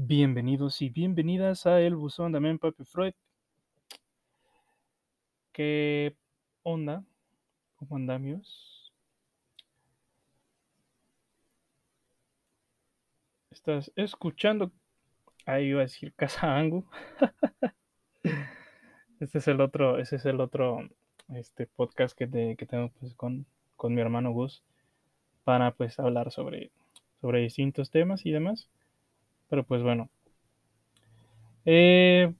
Bienvenidos y bienvenidas a El Buzón de Papi Freud. ¿Qué onda? ¿Cómo andamos? ¿Estás escuchando? Ahí iba a decir Casa Angu. este es el otro, es el otro este podcast que, tengo pues, con, mi hermano Gus para pues hablar sobre distintos temas y demás. Pero pues bueno. Eh,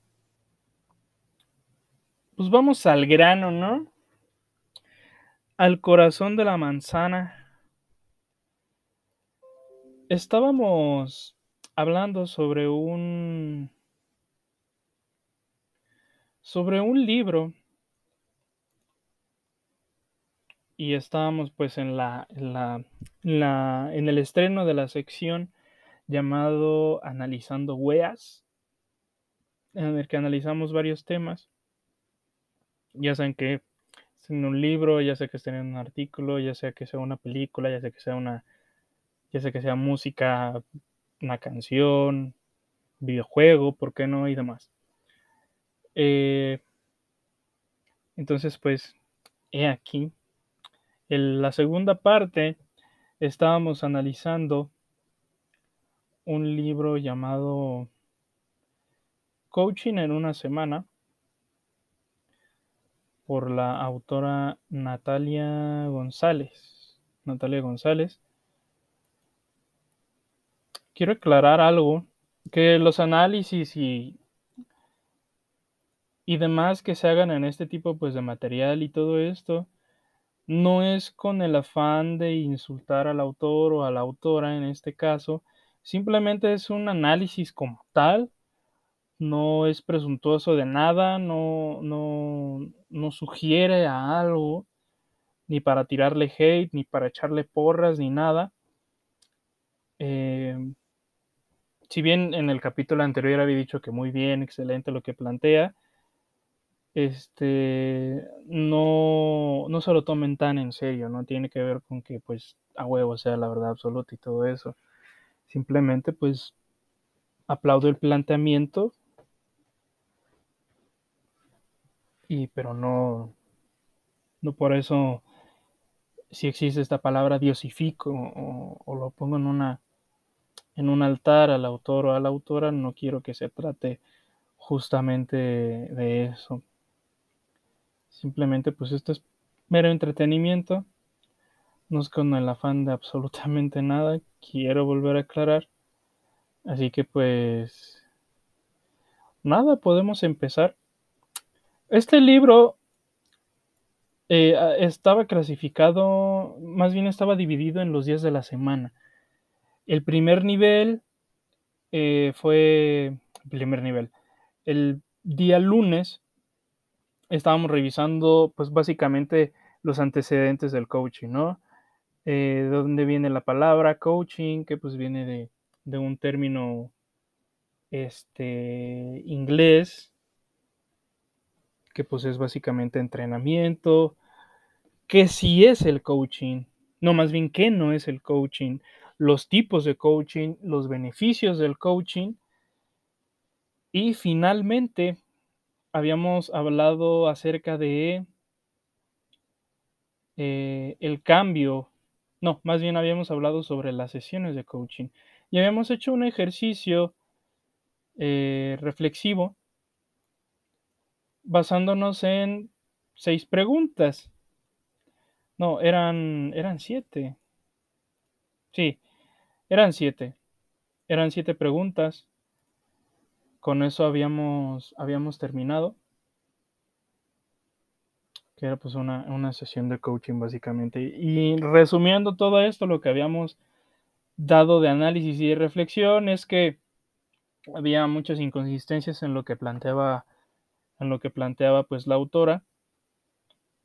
pues vamos al grano, ¿no? Al corazón de la manzana. Estábamos hablando sobre un sobre un libro y estábamos pues en la, en la, la en el estreno de la sección llamado Analizando Weas, en el que analizamos varios temas. Ya sean que en un libro, ya sea que estén en un artículo, ya sea que sea una película, ya sea que sea una, ya sea que sea música, una canción, videojuego, ¿por qué no? y demás. Eh, entonces, pues, he aquí. En la segunda parte estábamos analizando un libro llamado Coaching en una semana por la autora Natalia González. Natalia González. Quiero aclarar algo, que los análisis y, y demás que se hagan en este tipo pues, de material y todo esto, no es con el afán de insultar al autor o a la autora en este caso, Simplemente es un análisis como tal, no es presuntuoso de nada, no, no, sugiere a algo, ni para tirarle hate, ni para echarle porras, ni nada. Em, si bien en el capítulo anterior había dicho que muy bien, excelente lo que plantea, este, no, no se lo tomen tan en serio, no tiene que ver con que pues a huevo sea la verdad absoluta y todo eso. Simplemente pues aplaudo el planteamiento. Y pero no no por eso si existe esta palabra diosifico o, lo pongo en una en un altar al autor o a la autora no quiero que se trate justamente de eso. Simplemente pues esto es mero entretenimiento no es con el afán de absolutamente nada, quiero volver a aclarar. Así que pues nada, podemos empezar. Este libro eh, estaba clasificado, más bien estaba dividido en los días de la semana. El primer nivel eh, fue, primer nivel, el día lunes estábamos revisando pues básicamente los antecedentes del coaching, ¿no? Eh, de dónde viene la palabra coaching, que pues viene de, un término este, inglés, que pues es básicamente entrenamiento, que sí es el coaching, no más bien que no es el coaching, los tipos de coaching, los beneficios del coaching. Y finalmente habíamos hablado acerca de eh, el cambio no, más bien habíamos hablado sobre las sesiones de coaching y habíamos hecho un ejercicio eh, reflexivo basándonos en seis preguntas. No, eran, eran siete. Sí, eran siete. Eran siete preguntas. Con eso habíamos, habíamos terminado que era pues una, sesión de coaching básicamente. Y resumiendo todo esto, lo que habíamos dado de análisis y de reflexión es que había muchas inconsistencias en lo que planteaba, en lo que planteaba pues la autora,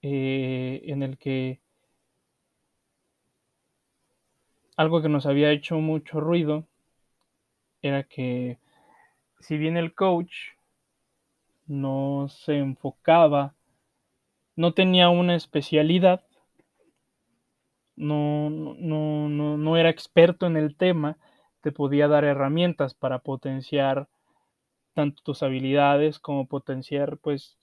eh, en el que algo que nos había hecho mucho ruido era que si bien el coach no se enfocaba no tenía una especialidad, no, no, no, no era experto en el tema, te podía dar herramientas para potenciar tanto tus habilidades como potenciar, pues,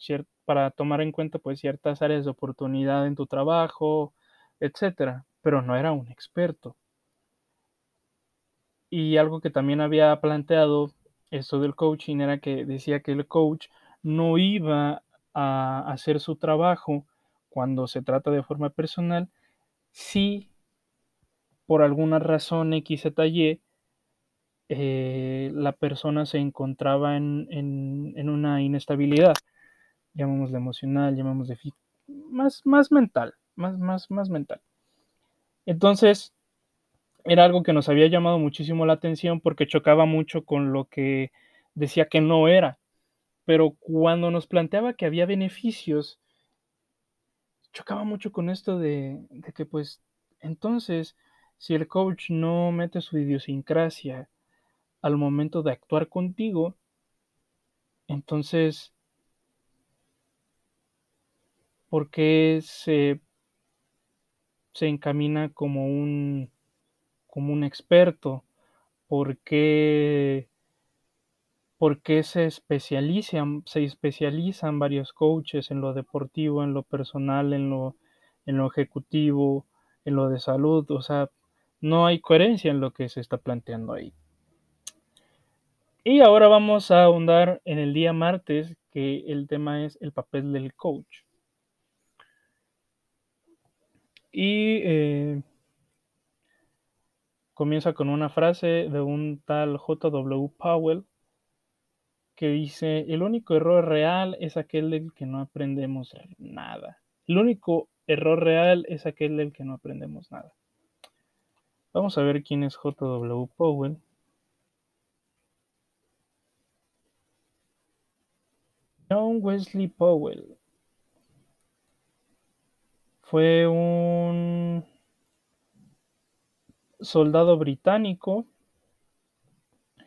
para tomar en cuenta, pues, ciertas áreas de oportunidad en tu trabajo, etcétera, pero no era un experto. Y algo que también había planteado esto del coaching era que decía que el coach no iba a hacer su trabajo cuando se trata de forma personal si por alguna razón X, Y, eh, la persona se encontraba en, en, una inestabilidad, llamémosle emocional, llamémosle más, más mental, más, más, más mental. Entonces, era algo que nos había llamado muchísimo la atención porque chocaba mucho con lo que decía que no era. Pero cuando nos planteaba que había beneficios, chocaba mucho con esto de, que pues entonces si el coach no mete su idiosincrasia al momento de actuar contigo, entonces, ¿por qué se, se encamina como un como un experto? ¿Por qué, se especializan, se especializan varios coaches en lo deportivo, en lo personal, en lo, en lo ejecutivo, en lo de salud? O sea, no hay coherencia en lo que se está planteando ahí. Y ahora vamos a ahondar en el día martes, que el tema es el papel del coach. Y eh, comienza con una frase de un tal J.W. Powell que dice, el único error real es aquel del que no aprendemos nada. El único error real es aquel del que no aprendemos nada. Vamos a ver quién es J.W. Powell. John Wesley Powell fue un soldado británico,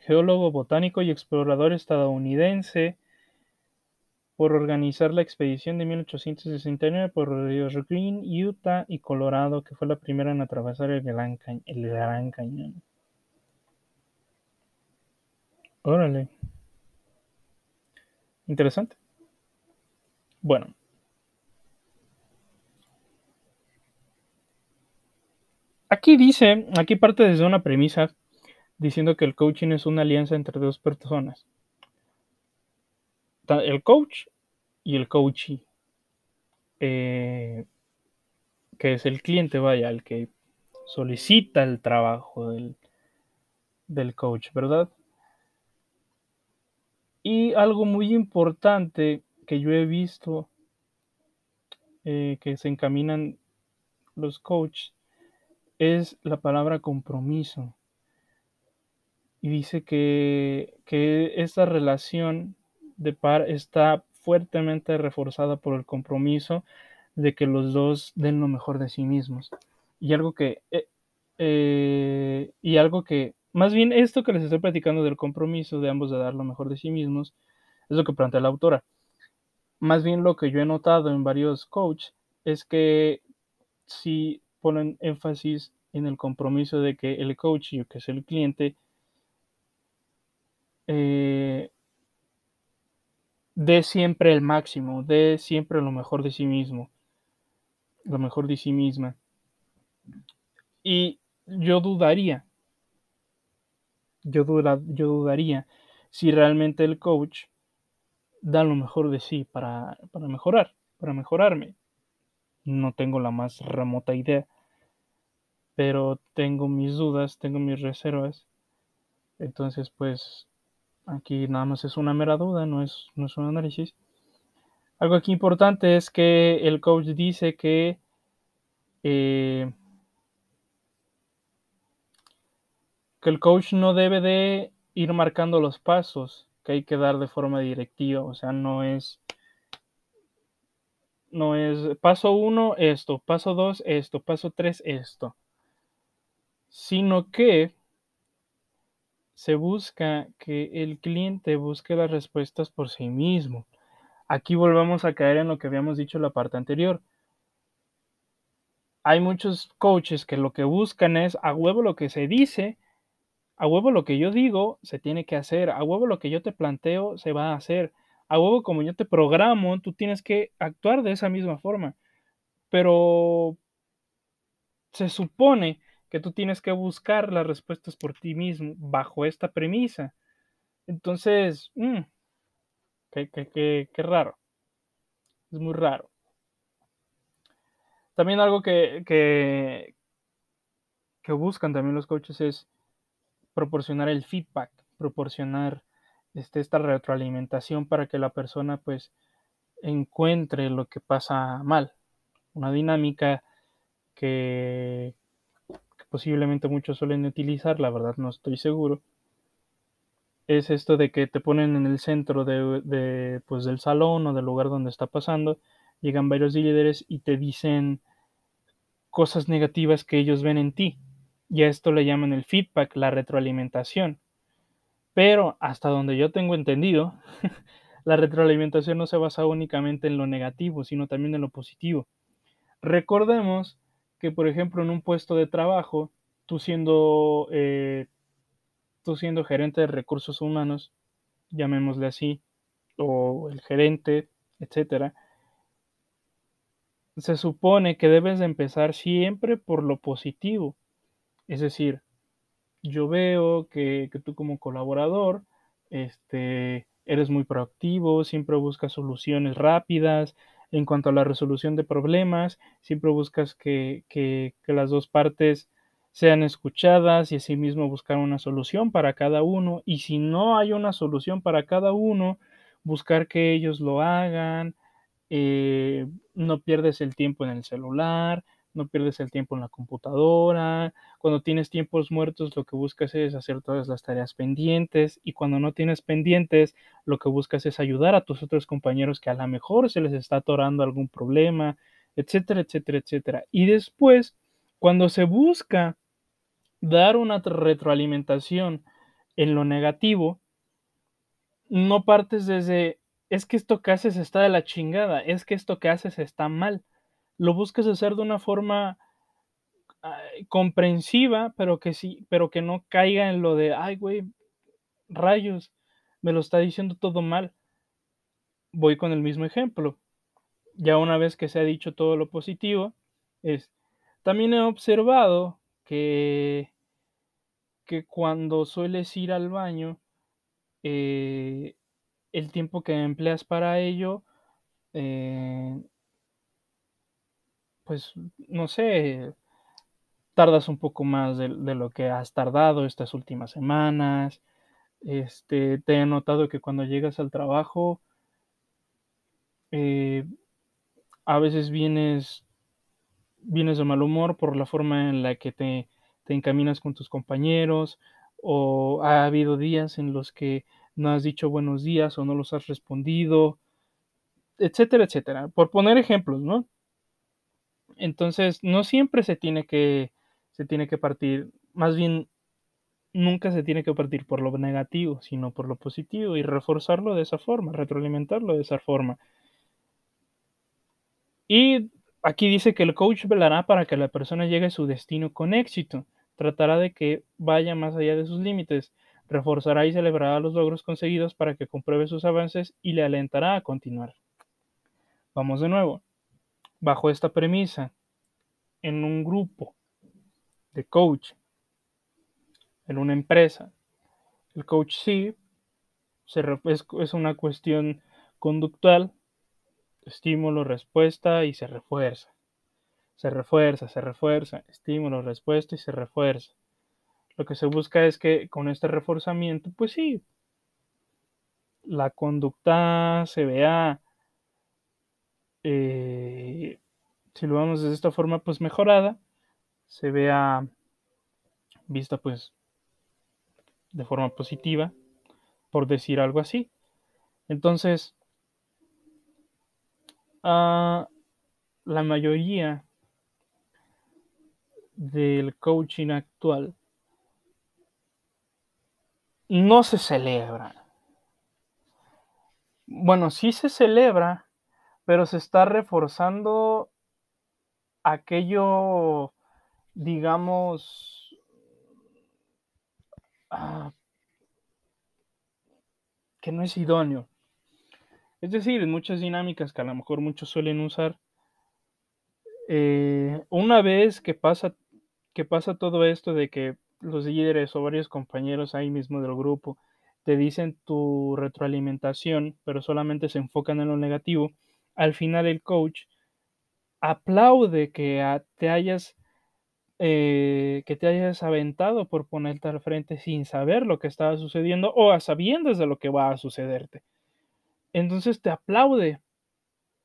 geólogo botánico y explorador estadounidense, por organizar la expedición de 1869 por ríos Green, Utah y Colorado, que fue la primera en atravesar el Gran, el Gran Cañón. Órale. Interesante. Bueno, Aquí dice, aquí parte desde una premisa diciendo que el coaching es una alianza entre dos personas. El coach y el coachee. Eh, que es el cliente, vaya, el que solicita el trabajo del, del coach, ¿verdad? Y algo muy importante que yo he visto eh, que se encaminan los coaches es la palabra compromiso. Y dice que, que esta relación de par está fuertemente reforzada por el compromiso de que los dos den lo mejor de sí mismos. Y algo que, eh, eh, y algo que, más bien esto que les estoy platicando del compromiso de ambos de dar lo mejor de sí mismos, es lo que plantea la autora. Más bien lo que yo he notado en varios coaches es que si ponen énfasis en el compromiso de que el coach, que es el cliente, eh, dé siempre el máximo, dé siempre lo mejor de sí mismo, lo mejor de sí misma. Y yo dudaría, yo, yo dudaría si realmente el coach da lo mejor de sí para, para mejorar, para mejorarme. No tengo la más remota idea pero tengo mis dudas, tengo mis reservas. Entonces, pues aquí nada más es una mera duda, no es, no es un análisis. Algo aquí importante es que el coach dice que eh, que el coach no debe de ir marcando los pasos que hay que dar de forma directiva, o sea, no es no es paso uno esto, paso dos esto, paso tres esto sino que se busca que el cliente busque las respuestas por sí mismo. Aquí volvemos a caer en lo que habíamos dicho en la parte anterior. Hay muchos coaches que lo que buscan es a huevo lo que se dice A huevo lo que yo digo se tiene que hacer, a huevo lo que yo te planteo se va a hacer, a huevo como yo te programo, tú tienes que actuar de esa misma forma. Pero se supone que tú tienes que buscar las respuestas por ti mismo bajo esta premisa. Entonces, mm, qué, qué, qué raro. Es muy raro. También algo que, que, que buscan también los coaches es proporcionar el feedback, proporcionar este, esta retroalimentación para que la persona pues encuentre lo que pasa mal. Una dinámica que posiblemente muchos suelen utilizar, la verdad no estoy seguro, es esto de que te ponen en el centro de, pues, del salón o del lugar donde está pasando, llegan varios líderes y te dicen cosas negativas que ellos ven en ti. Y a esto le llaman el feedback, la retroalimentación. Pero hasta donde yo tengo entendido, la retroalimentación no se basa únicamente en lo negativo, sino también en lo positivo. Recordemos que, por ejemplo, en un puesto de trabajo, tú siendo eh, tú siendo gerente de recursos humanos, llamémosle así, o el gerente, etcétera, se supone que debes de empezar siempre por lo positivo. Es decir, yo veo que, que tú como colaborador este, eres muy proactivo, siempre buscas soluciones rápidas. En cuanto a la resolución de problemas, siempre buscas que, las dos partes sean escuchadas y asimismo buscar una solución para cada uno. Y si no hay una solución para cada uno, buscar que ellos lo hagan. Eh, no pierdes el tiempo en el celular, no pierdes el tiempo en la computadora. Cuando tienes tiempos muertos, lo que buscas es hacer todas las tareas pendientes. Y cuando no tienes pendientes, lo que buscas es ayudar a tus otros compañeros que a lo mejor se les está atorando algún problema, etcétera, etcétera, etcétera. Y después, cuando se busca dar una retroalimentación en lo negativo, no partes desde, es que esto que haces está de la chingada, es que esto que haces está mal. Lo buscas hacer de una forma comprensiva, pero que sí, pero que no caiga en lo de, ay, güey, rayos, me lo está diciendo todo mal. Voy con el mismo ejemplo. Ya una vez que se ha dicho todo lo positivo, es, también he observado que que cuando sueles ir al baño, eh, el tiempo que empleas para ello, eh, pues no sé, tardas un poco más de, lo que has tardado estas últimas semanas. Este, te he notado que cuando llegas al trabajo, eh, a veces vienes, vienes de mal humor por la forma en la que te te encaminas con tus compañeros o ha habido días en los que no has dicho buenos días o no los has respondido, etcétera, etcétera. Por poner ejemplos, ¿no? Entonces, no siempre se tiene que se tiene que partir, más bien nunca se tiene que partir por lo negativo, sino por lo positivo y reforzarlo de esa forma, retroalimentarlo de esa forma. Y Aquí dice que el coach velará para que la persona llegue a su destino con éxito. Tratará de que vaya más allá de sus límites. Reforzará y celebrará los logros conseguidos para que compruebe sus avances y le alentará a continuar. Vamos de nuevo. Bajo esta premisa, en un grupo de coach, en una empresa, el coach sí es una cuestión conductual estímulo, respuesta y se refuerza. Se refuerza, se refuerza, estímulo, respuesta y se refuerza. Lo que se busca es que con este reforzamiento, pues sí, la conducta se vea, eh, si lo vemos de esta forma, pues mejorada, se vea vista pues de forma positiva, por decir algo así. Entonces, Uh, la mayoría del coaching actual no se celebra. Bueno, sí se celebra, pero se está reforzando aquello, digamos, ah, que no es idóneo. Es decir, en muchas dinámicas que a lo mejor muchos suelen usar, eh, una vez que pasa, que pasa todo esto de que los líderes o varios compañeros ahí mismo del grupo te dicen tu retroalimentación, pero solamente se enfocan en lo negativo, al final el coach aplaude que te hayas eh, que te hayas aventado por ponerte al frente sin saber lo que estaba sucediendo o a sabiendas de lo que va a sucederte. Entonces te aplaude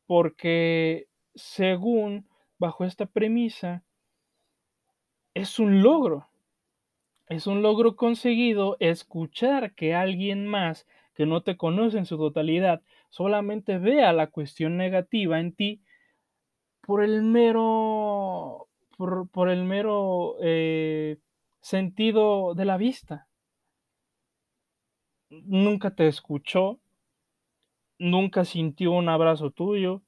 porque según bajo esta premisa es un logro. Es un logro conseguido escuchar que alguien más que no te conoce en su totalidad solamente vea la cuestión negativa en ti por el mero, por, el mero eh, sentido de la vista. Nunca te escuchó, nunca sintió un abrazo tuyo,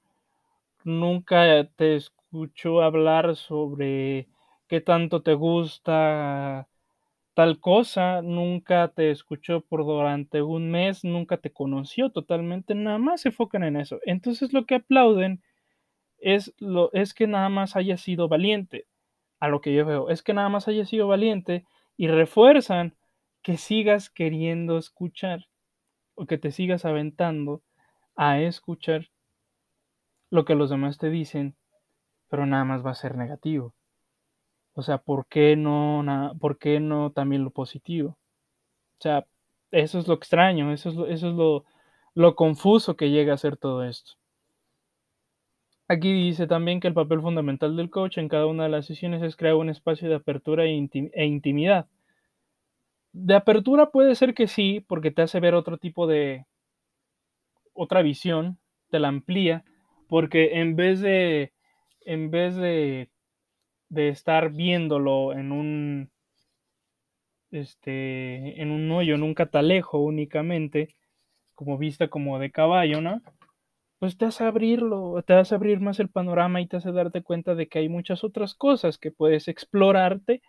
nunca te escuchó hablar sobre qué tanto te gusta tal cosa, nunca te escuchó por durante un mes, nunca te conoció totalmente, nada más se enfocan en eso. Entonces lo que aplauden es, lo, es que nada más haya sido valiente, a lo que yo veo, es que nada más haya sido valiente y refuerzan que sigas queriendo escuchar o que te sigas aventando a escuchar lo que los demás te dicen, pero nada más va a ser negativo. O sea, ¿por qué no, ¿por qué no también lo positivo? O sea, eso es lo extraño, eso es lo, eso es lo, lo confuso que llega a ser todo esto. Aquí dice también que el papel fundamental del coach en cada una de las sesiones es crear un espacio de apertura e, e, intimidad. De apertura puede ser que sí, porque te hace ver otro tipo de, otra visión, te la amplía, porque en vez de, en vez de, de estar viéndolo en un, este, en un hoyo, en un catalejo únicamente, como vista como de caballo, ¿no? pues te hace abrirlo, te hace abrir más el panorama y te hace darte cuenta de que hay muchas otras cosas que puedes explorarte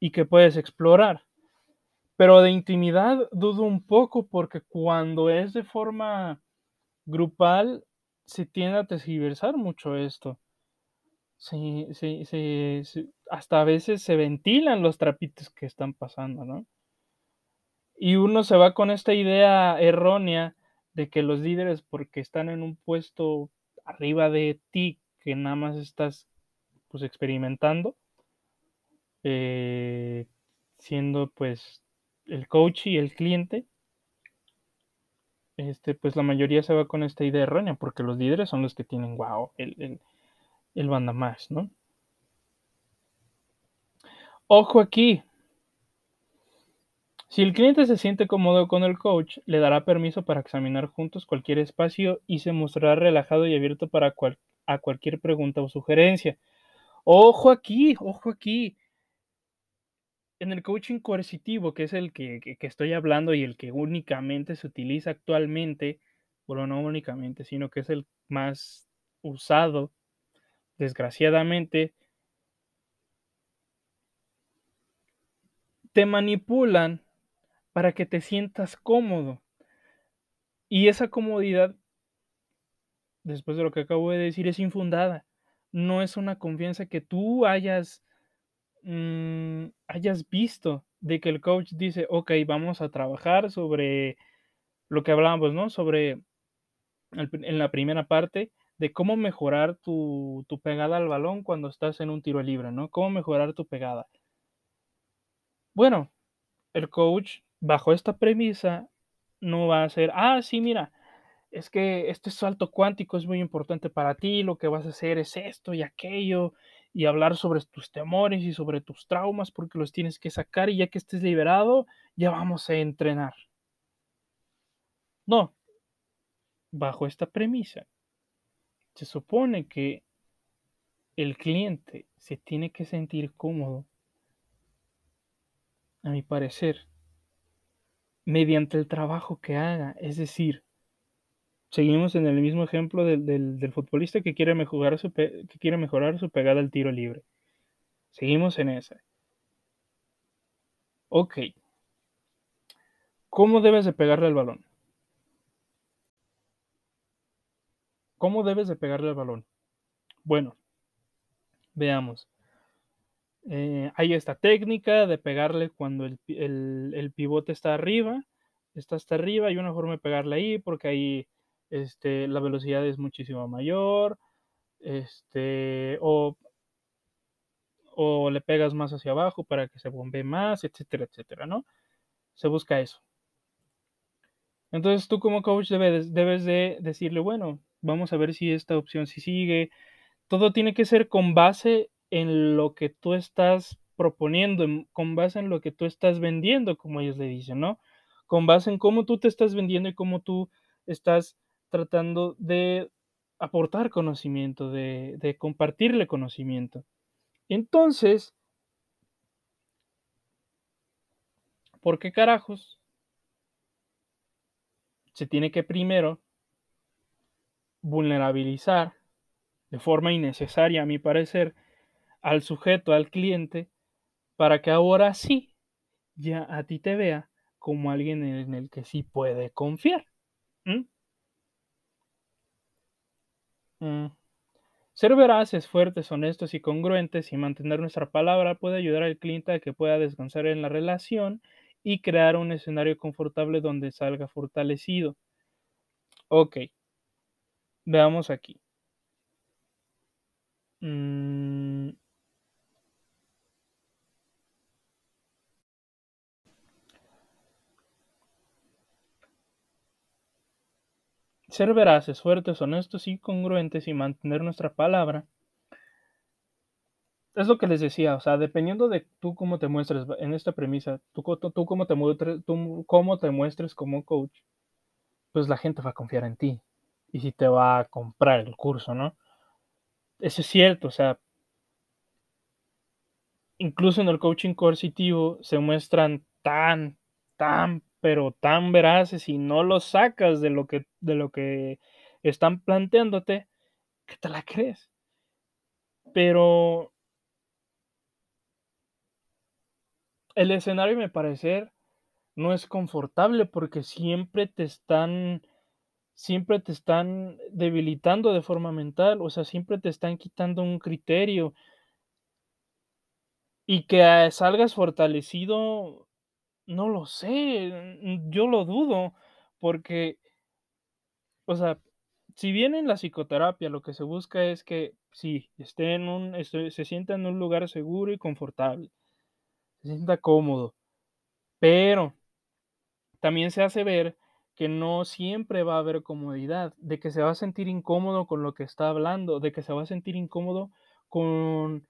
y que puedes explorar. Pero de intimidad dudo un poco porque cuando es de forma grupal se tiende a tergiversar mucho esto. Sí, sí, sí, hasta a veces se ventilan los trapitos que están pasando, ¿no? Y uno se va con esta idea errónea de que los líderes, porque están en un puesto arriba de ti, que nada más estás pues experimentando, eh, siendo pues el coach y el cliente, este, pues la mayoría se va con esta idea errónea, porque los líderes son los que tienen, wow, el, el banda más, ¿no? Ojo aquí, si el cliente se siente cómodo con el coach, le dará permiso para examinar juntos cualquier espacio y se mostrará relajado y abierto para a cualquier pregunta o sugerencia. Ojo aquí, ojo aquí. En el coaching coercitivo, que es el que, que estoy hablando y el que únicamente se utiliza actualmente, bueno, no únicamente, sino que es el más usado, desgraciadamente, te manipulan para que te sientas cómodo. Y esa comodidad, después de lo que acabo de decir, es infundada. No es una confianza que tú hayas, mm, hayas visto de que el coach dice, ok, vamos a trabajar sobre lo que hablábamos, ¿no? Sobre en la primera parte de cómo mejorar tu, tu pegada al balón cuando estás en un tiro libre, ¿no? Cómo mejorar tu pegada. Bueno, el coach bajo esta premisa no va a ser, ah, sí, mira, es que este salto cuántico es muy importante para ti, lo que vas a hacer es esto y aquello, y hablar sobre tus temores y sobre tus traumas porque los tienes que sacar y ya que estés liberado, ya vamos a entrenar. No, bajo esta premisa, se supone que el cliente se tiene que sentir cómodo, a mi parecer, mediante el trabajo que haga. Es decir, seguimos en el mismo ejemplo del, futbolista que quiere, mejorar su que quiere mejorar su pegada al tiro libre. Seguimos en esa. Ok. ¿Cómo debes de pegarle al balón? ¿Cómo debes de pegarle al balón? Bueno, veamos. Eh, hay esta técnica de pegarle cuando el, el, pivote está arriba, está hasta arriba, hay una forma de pegarle ahí porque ahí este, la velocidad es muchísimo mayor, este, o, o le pegas más hacia abajo para que se bombee más, etcétera, etcétera, ¿no? Se busca eso. Entonces tú como coach debes, debes de decirle, bueno, vamos a ver si esta opción si sigue. Todo tiene que ser con base en lo que tú estás proponiendo, con base en lo que tú estás vendiendo, como ellos le dicen, ¿no? Con base en cómo tú te estás vendiendo y cómo tú estás tratando de aportar conocimiento, de, de compartirle conocimiento. Entonces, ¿por qué carajos se tiene que primero vulnerabilizar de forma innecesaria, a mi parecer, al sujeto, al cliente, para que ahora sí ya a ti te vea como alguien en el que sí puede confiar. ¿Mm? Mm. Ser veraces, fuertes, honestos y congruentes y mantener nuestra palabra puede ayudar al cliente a que pueda descansar en la relación y crear un escenario confortable donde salga fortalecido. Ok, veamos aquí. Mm. Ser veraces, fuertes, honestos y congruentes y mantener nuestra palabra es lo que les decía, o sea, dependiendo de tú cómo te muestres en esta premisa, tú, tú, cómo, te muestres, tú cómo te muestres como coach, pues la gente va a confiar en ti y si te va a comprar el curso, ¿no? Eso es cierto, o sea, incluso en el coaching coercitivo se muestran tan, tan, pero tan veraces y no lo sacas de lo que, de lo que están planteándote, que te la crees. Pero el escenario, me parecer, no es confortable porque siempre te están siempre te están debilitando de forma mental, o sea, siempre te están quitando un criterio. Y que salgas fortalecido, no lo sé, yo lo dudo, porque, o sea, si bien en la psicoterapia lo que se busca es que sí, esté en un, se sienta en un lugar seguro y confortable, se sienta cómodo, pero también se hace ver que no siempre va a haber comodidad, de que se va a sentir incómodo con lo que está hablando, de que se va a sentir incómodo con,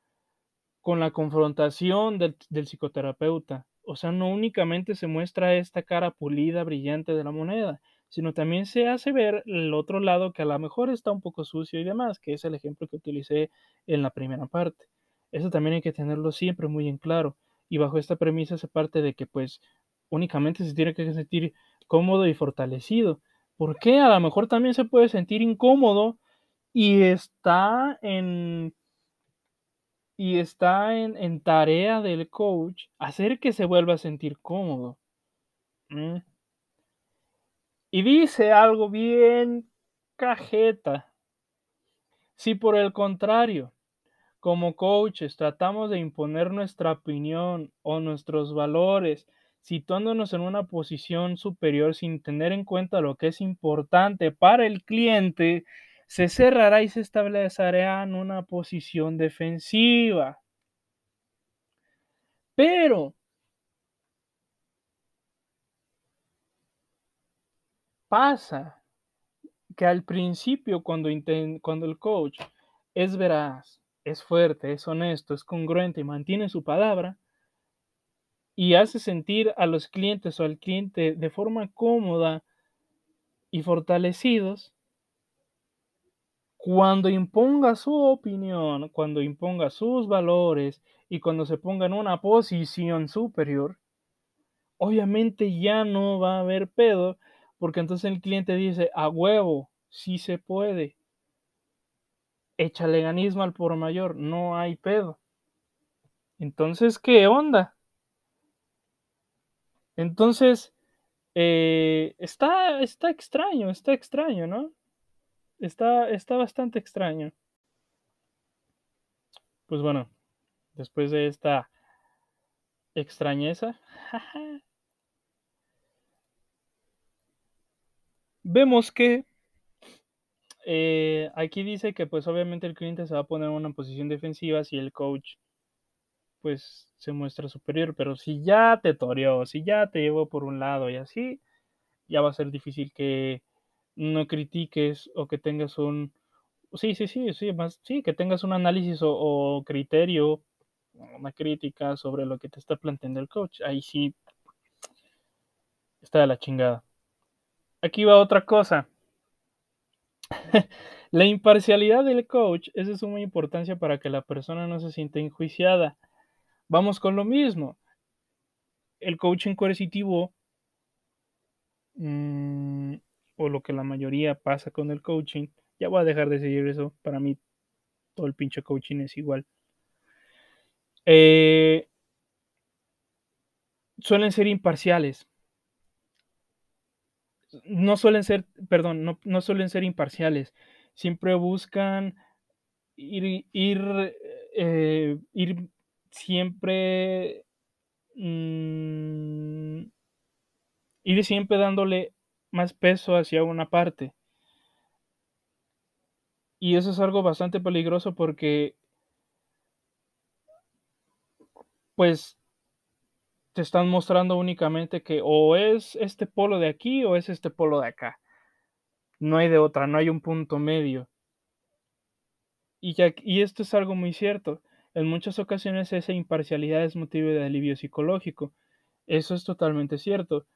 con la confrontación del, del psicoterapeuta. O sea, no únicamente se muestra esta cara pulida, brillante de la moneda, sino también se hace ver el otro lado que a lo mejor está un poco sucio y demás, que es el ejemplo que utilicé en la primera parte. Eso también hay que tenerlo siempre muy en claro. Y bajo esta premisa se parte de que pues únicamente se tiene que sentir cómodo y fortalecido. Porque a lo mejor también se puede sentir incómodo y está en y está en, tarea del coach hacer que se vuelva a sentir cómodo. Mm. Y dice algo bien cajeta. Si por el contrario, como coaches tratamos de imponer nuestra opinión o nuestros valores situándonos en una posición superior sin tener en cuenta lo que es importante para el cliente, se cerrará y se establecerá en una posición defensiva. Pero pasa que al principio cuando, cuando el coach es veraz, es fuerte, es honesto, es congruente y mantiene su palabra, y hace sentir a los clientes o al cliente de forma cómoda y fortalecidos, cuando imponga su opinión, cuando imponga sus valores y cuando se ponga en una posición superior, obviamente ya no va a haber pedo, porque entonces el cliente dice, a huevo, sí se puede. Échale ganismo al por mayor, no hay pedo. Entonces, ¿qué onda? Entonces, Eh, está, está extraño, está extraño, ¿no? Está, está bastante extraño. Pues bueno, después de esta extrañeza, vemos que eh, aquí dice que pues obviamente el cliente se va a poner en una posición defensiva si el coach pues se muestra superior, pero si ya te toreó, si ya te llevó por un lado y así, ya va a ser difícil que no critiques o que tengas un, sí, sí, sí, sí, más, sí, que tengas un análisis o, criterio, una crítica sobre lo que te está planteando el coach. Ahí sí está la chingada. Aquí va otra cosa. la imparcialidad del coach es de suma importancia para que la persona no se sienta enjuiciada. Vamos con lo mismo. El coaching coercitivo, mmm, o lo que la mayoría pasa con el coaching, ya voy a dejar de seguir eso. Para mí, todo el pinche coaching es igual. Eh, suelen ser imparciales. No suelen ser, perdón, no, no suelen ser imparciales. Siempre buscan ir, ir, eh, ir siempre mmm, ir siempre dándole más peso hacia una parte. Y eso es algo bastante peligroso porque pues te están mostrando únicamente que o es este polo de aquí o es este polo de acá. No hay de otra, no hay un punto medio. Y, ya, y esto es algo muy cierto. En muchas ocasiones esa imparcialidad es motivo de alivio psicológico. Eso es totalmente cierto.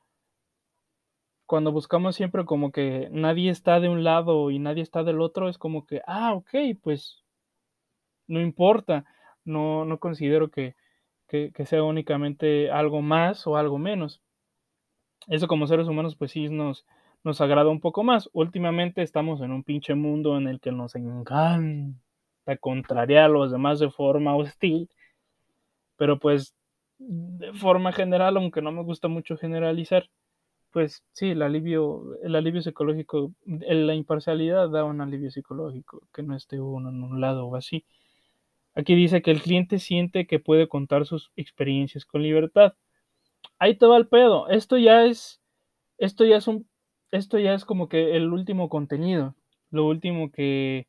Cuando buscamos siempre como que nadie está de un lado y nadie está del otro, es como que, ah, ok, pues no importa. No, no considero que, que, sea únicamente algo más o algo menos. Eso como seres humanos pues sí nos, nos agrada un poco más. Últimamente estamos en un pinche mundo en el que nos encanta contrariar a los demás de forma hostil, pero pues de forma general, aunque no me gusta mucho generalizar, pues sí, el alivio, el alivio psicológico, la imparcialidad da un alivio psicológico, que no esté uno en un lado o así. Aquí dice que el cliente siente que puede contar sus experiencias con libertad. Ahí te va el pedo. Esto ya es, esto ya es un, esto ya es como que el último contenido, lo último que,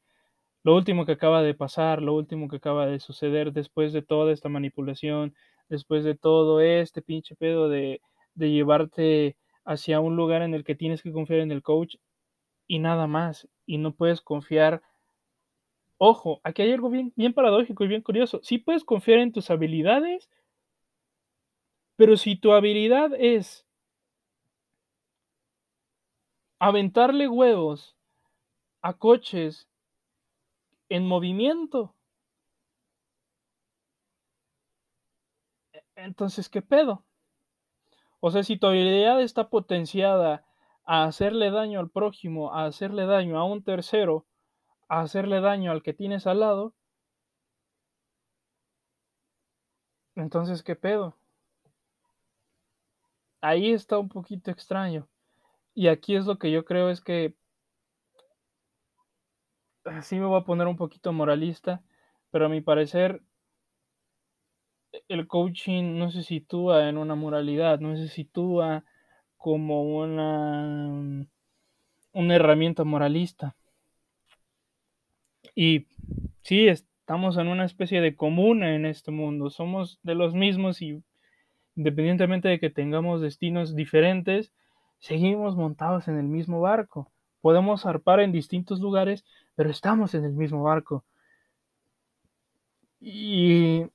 lo último que acaba de pasar, lo último que acaba de suceder después de toda esta manipulación, después de todo este pinche pedo de, llevarte hacia un lugar en el que tienes que confiar en el coach y nada más, y no puedes confiar Ojo, aquí hay algo bien, bien paradójico y bien curioso. Sí puedes confiar en tus habilidades, pero si tu habilidad es aventarle huevos a coches en movimiento, entonces, ¿qué pedo? O sea, si tu habilidad está potenciada a hacerle daño al prójimo, a hacerle daño a un tercero, a hacerle daño al que tienes al lado, entonces, ¿qué pedo? Ahí está un poquito extraño. Y aquí es lo que yo creo es que sí me voy a poner un poquito moralista, pero a mi parecer el coaching no se sitúa en una moralidad, no se sitúa como una, una herramienta moralista. Y sí, estamos en una especie de comuna en este mundo, somos de los mismos y independientemente de que tengamos destinos diferentes, seguimos montados en el mismo barco. Podemos zarpar en distintos lugares, pero estamos en el mismo barco. Y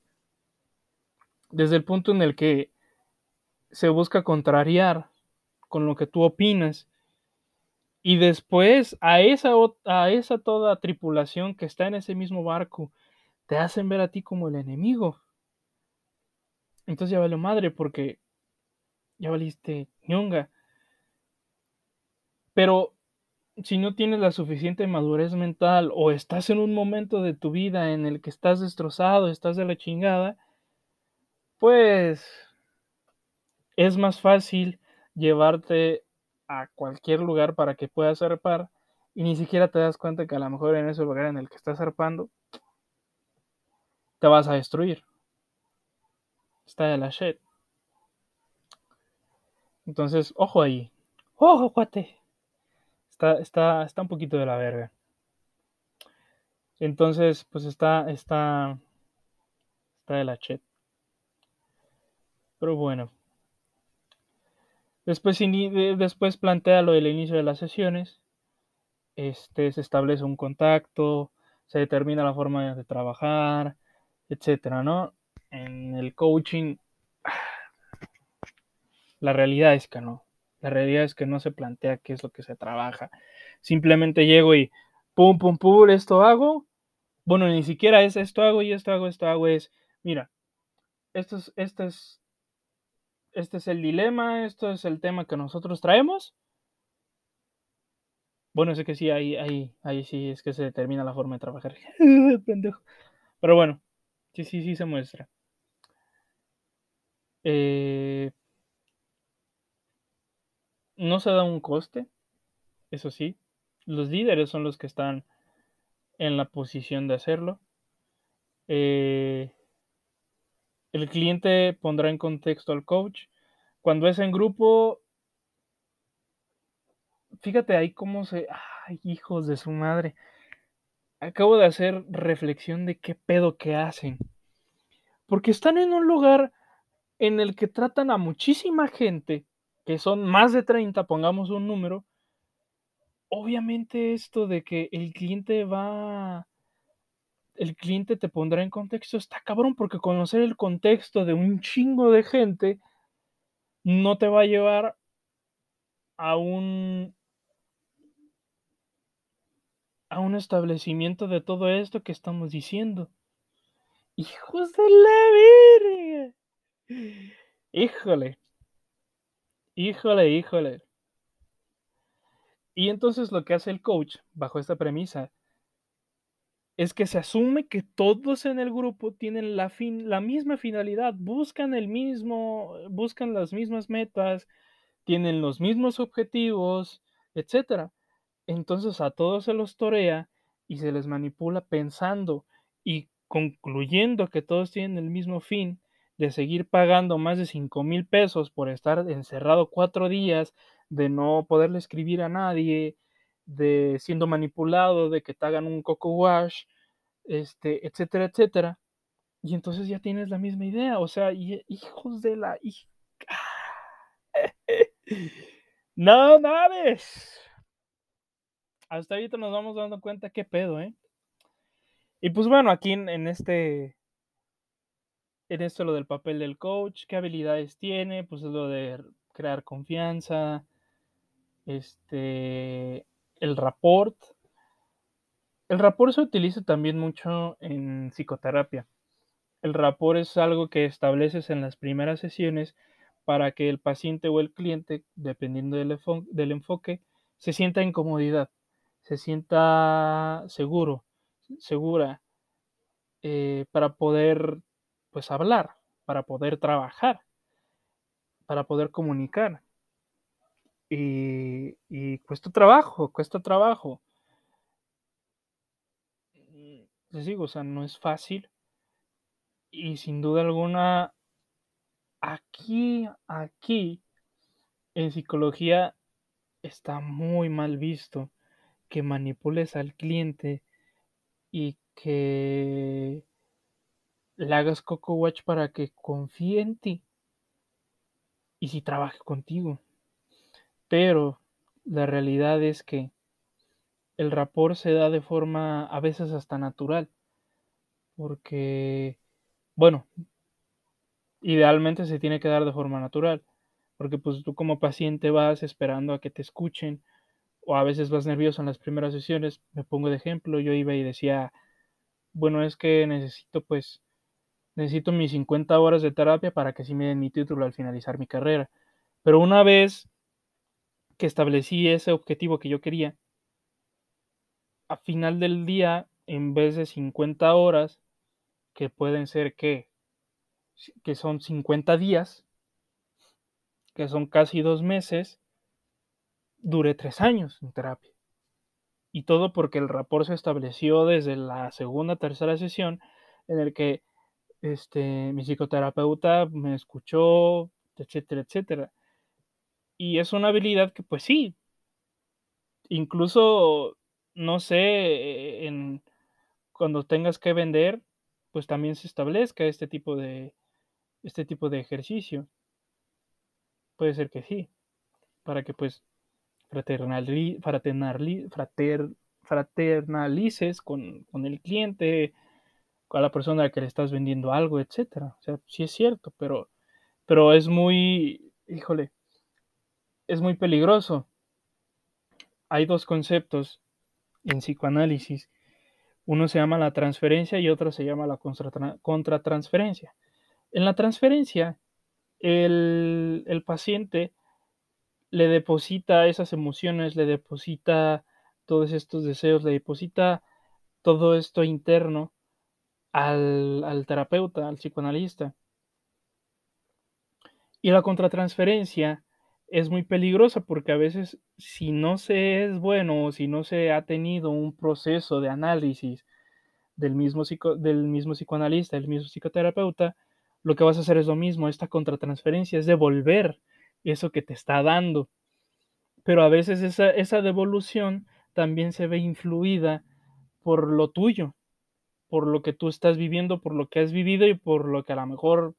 desde el punto en el que se busca contrariar con lo que tú opinas, y después a esa, a esa toda tripulación que está en ese mismo barco, te hacen ver a ti como el enemigo. Entonces ya vale madre porque ya valiste ñonga. Pero si no tienes la suficiente madurez mental o estás en un momento de tu vida en el que estás destrozado, estás de la chingada, pues es más fácil llevarte a cualquier lugar para que puedas zarpar y ni siquiera te das cuenta que a lo mejor en ese lugar en el que estás zarpando te vas a destruir. Está de la shit. Entonces, ojo ahí. Ojo, cuate. Está, está, está un poquito de la verga. Entonces, pues está, está, está de la shit. Pero bueno. Después, después plantea lo del inicio de las sesiones. Este, se establece un contacto, se determina la forma de trabajar, etcétera, ¿no? En el coaching, la realidad es que no. La realidad es que no se plantea qué es lo que se trabaja. Simplemente llego y pum, pum, pum, esto hago. Bueno, ni siquiera es esto hago y esto hago, esto hago. Es, mira, esto es, esto es este es el dilema, esto es el tema que nosotros traemos. Bueno, sé que sí, ahí, ahí, sí es que se determina la forma de trabajar. Pero bueno, sí, sí, sí se muestra. Eh, no se da un coste, eso sí. Los líderes son los que están en la posición de hacerlo. Eh, el cliente pondrá en contexto al coach. Cuando es en grupo, fíjate ahí cómo se... ¡Ay, hijos de su madre! Acabo de hacer reflexión de qué pedo que hacen. Porque están en un lugar en el que tratan a muchísima gente, que son más de 30, pongamos un número. Obviamente esto de que el cliente va el cliente te pondrá en contexto, está cabrón, porque conocer el contexto de un chingo de gente no te va a llevar a un a un establecimiento de todo esto que estamos diciendo. Hijos de la verga. Híjole. Híjole, híjole. Y entonces lo que hace el coach bajo esta premisa es que se asume que todos en el grupo tienen la, fin, la misma finalidad, buscan el mismo, buscan las mismas metas, tienen los mismos objetivos, etc. Entonces a todos se los torea y se les manipula pensando y concluyendo que todos tienen el mismo fin de seguir pagando más de 5 mil pesos por estar encerrado cuatro días, de no poderle escribir a nadie, de siendo manipulado, de que te hagan un coco wash, este, etcétera, etcétera. Y entonces ya tienes la misma idea, o sea, hijos de la... no mames. Hasta ahorita nos vamos dando cuenta qué pedo, ¿eh? Y pues bueno, aquí en, en este en esto lo del papel del coach, qué habilidades tiene, pues es lo de crear confianza, este, el rapport. El rapport se utiliza también mucho en psicoterapia. El rapport es algo que estableces en las primeras sesiones para que el paciente o el cliente, dependiendo del, enfoque, se sienta en comodidad, se sienta seguro, segura, eh, para poder pues hablar, para poder trabajar, para poder comunicar. Y, cuesta trabajo, cuesta trabajo. Les digo, o sea, no es fácil. Y sin duda alguna, aquí, aquí, en psicología, está muy mal visto que manipules al cliente y que le hagas Coco Watch para que confíe en ti y si trabaje contigo. Pero la realidad es que el rapor se da de forma a veces hasta natural. Porque, bueno, idealmente se tiene que dar de forma natural. Porque pues tú como paciente vas esperando a que te escuchen o a veces vas nervioso en las primeras sesiones. Me pongo de ejemplo, yo iba y decía, bueno, es que necesito pues, necesito mis 50 horas de terapia para que sí me den mi título al finalizar mi carrera. Pero una vez que establecí ese objetivo que yo quería, a final del día, en vez de 50 horas, que pueden ser que, que son 50 días, que son casi dos meses, dure tres años en terapia. Y todo porque el rapport se estableció desde la segunda, tercera sesión, en el que este, mi psicoterapeuta me escuchó, etcétera, etcétera. Y es una habilidad que, pues sí, incluso, no sé, en, cuando tengas que vender, pues también se establezca este tipo de, este tipo de ejercicio. Puede ser que sí, para que pues fraternali, frater, fraternalices con, con, el cliente, con la persona a la que le estás vendiendo algo, etcétera. O sea, sí es cierto, pero, pero es muy, híjole, es muy peligroso. Hay dos conceptos en psicoanálisis. Uno se llama la transferencia y otro se llama la contratransferencia. En la transferencia, el paciente le deposita esas emociones, le deposita todos estos deseos, le deposita todo esto interno al, al, terapeuta, al psicoanalista. Y la contratransferencia es muy peligrosa porque a veces si no se es bueno o si no se ha tenido un proceso de análisis del mismo, del mismo psicoanalista, del mismo psicoterapeuta, lo que vas a hacer es lo mismo, esta contratransferencia es devolver eso que te está dando. Pero a veces esa, esa devolución también se ve influida por lo tuyo, por lo que tú estás viviendo, por lo que has vivido y por lo que a lo mejor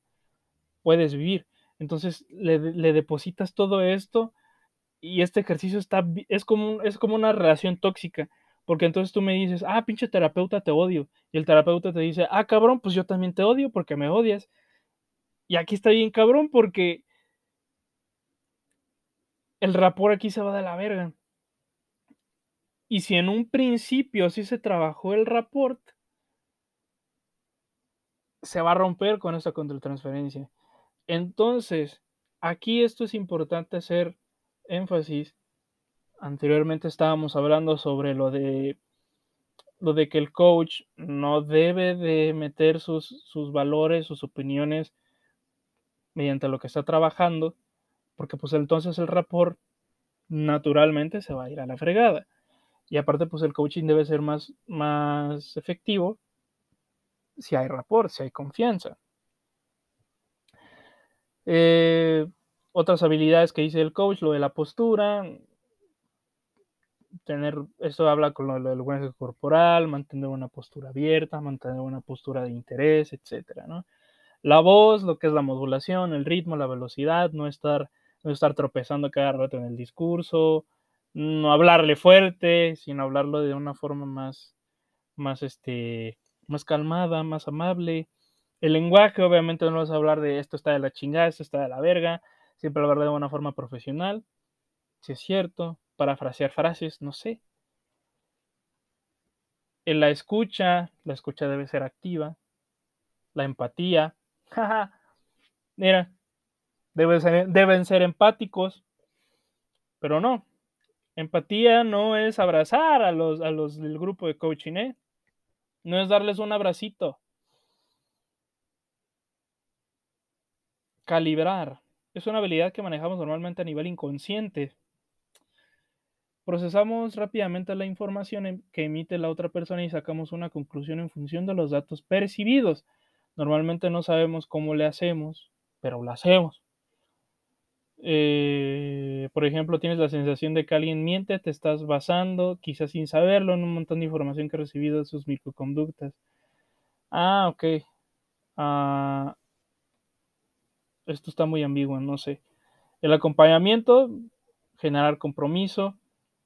puedes vivir. Entonces le, depositas todo esto y este ejercicio está, es como, es como una relación tóxica, porque entonces tú me dices, ah, pinche terapeuta, te odio. Y el terapeuta te dice, ah, cabrón, pues yo también te odio porque me odias. Y aquí está bien cabrón porque el rapor aquí se va de la verga. Y si en un principio sí se trabajó el rapport, se va a romper con esta contratransferencia. Entonces, aquí esto es importante hacer énfasis. Anteriormente estábamos hablando sobre lo de lo de que el coach no debe de meter sus, sus valores, sus opiniones mediante lo que está trabajando, porque pues entonces el rapport naturalmente se va a ir a la fregada. Y aparte pues el coaching debe ser más, más efectivo si hay rapport, si hay confianza. Eh, otras habilidades que dice el coach, lo de la postura, tener, esto habla con lo, del lenguaje corporal, mantener una postura abierta, mantener una postura de interés, etcétera, ¿no? La voz, lo que es la modulación, el ritmo, la velocidad, no estar, no estar tropezando cada rato en el discurso, no hablarle fuerte, sino hablarlo de una forma más, más, este, más calmada, más amable, el lenguaje, obviamente, no vas a hablar de esto está de la chingada, esto está de la verga. Siempre hablar de una forma profesional. Si es cierto. Parafrasear frases, no sé. En la escucha, la escucha debe ser activa. La empatía. Mira, deben ser, deben ser empáticos. Pero no. Empatía no es abrazar a los, a los del grupo de coaching, ¿eh? No es darles un abracito. Calibrar. Es una habilidad que manejamos normalmente a nivel inconsciente. Procesamos rápidamente la información que emite la otra persona y sacamos una conclusión en función de los datos percibidos. Normalmente no sabemos cómo le hacemos, pero lo hacemos. Eh, por ejemplo, tienes la sensación de que alguien miente, te estás basando, quizás sin saberlo, en un montón de información que has recibido de sus microconductas. Ah, ok. Ah, esto está muy ambiguo, no sé. El acompañamiento, generar compromiso,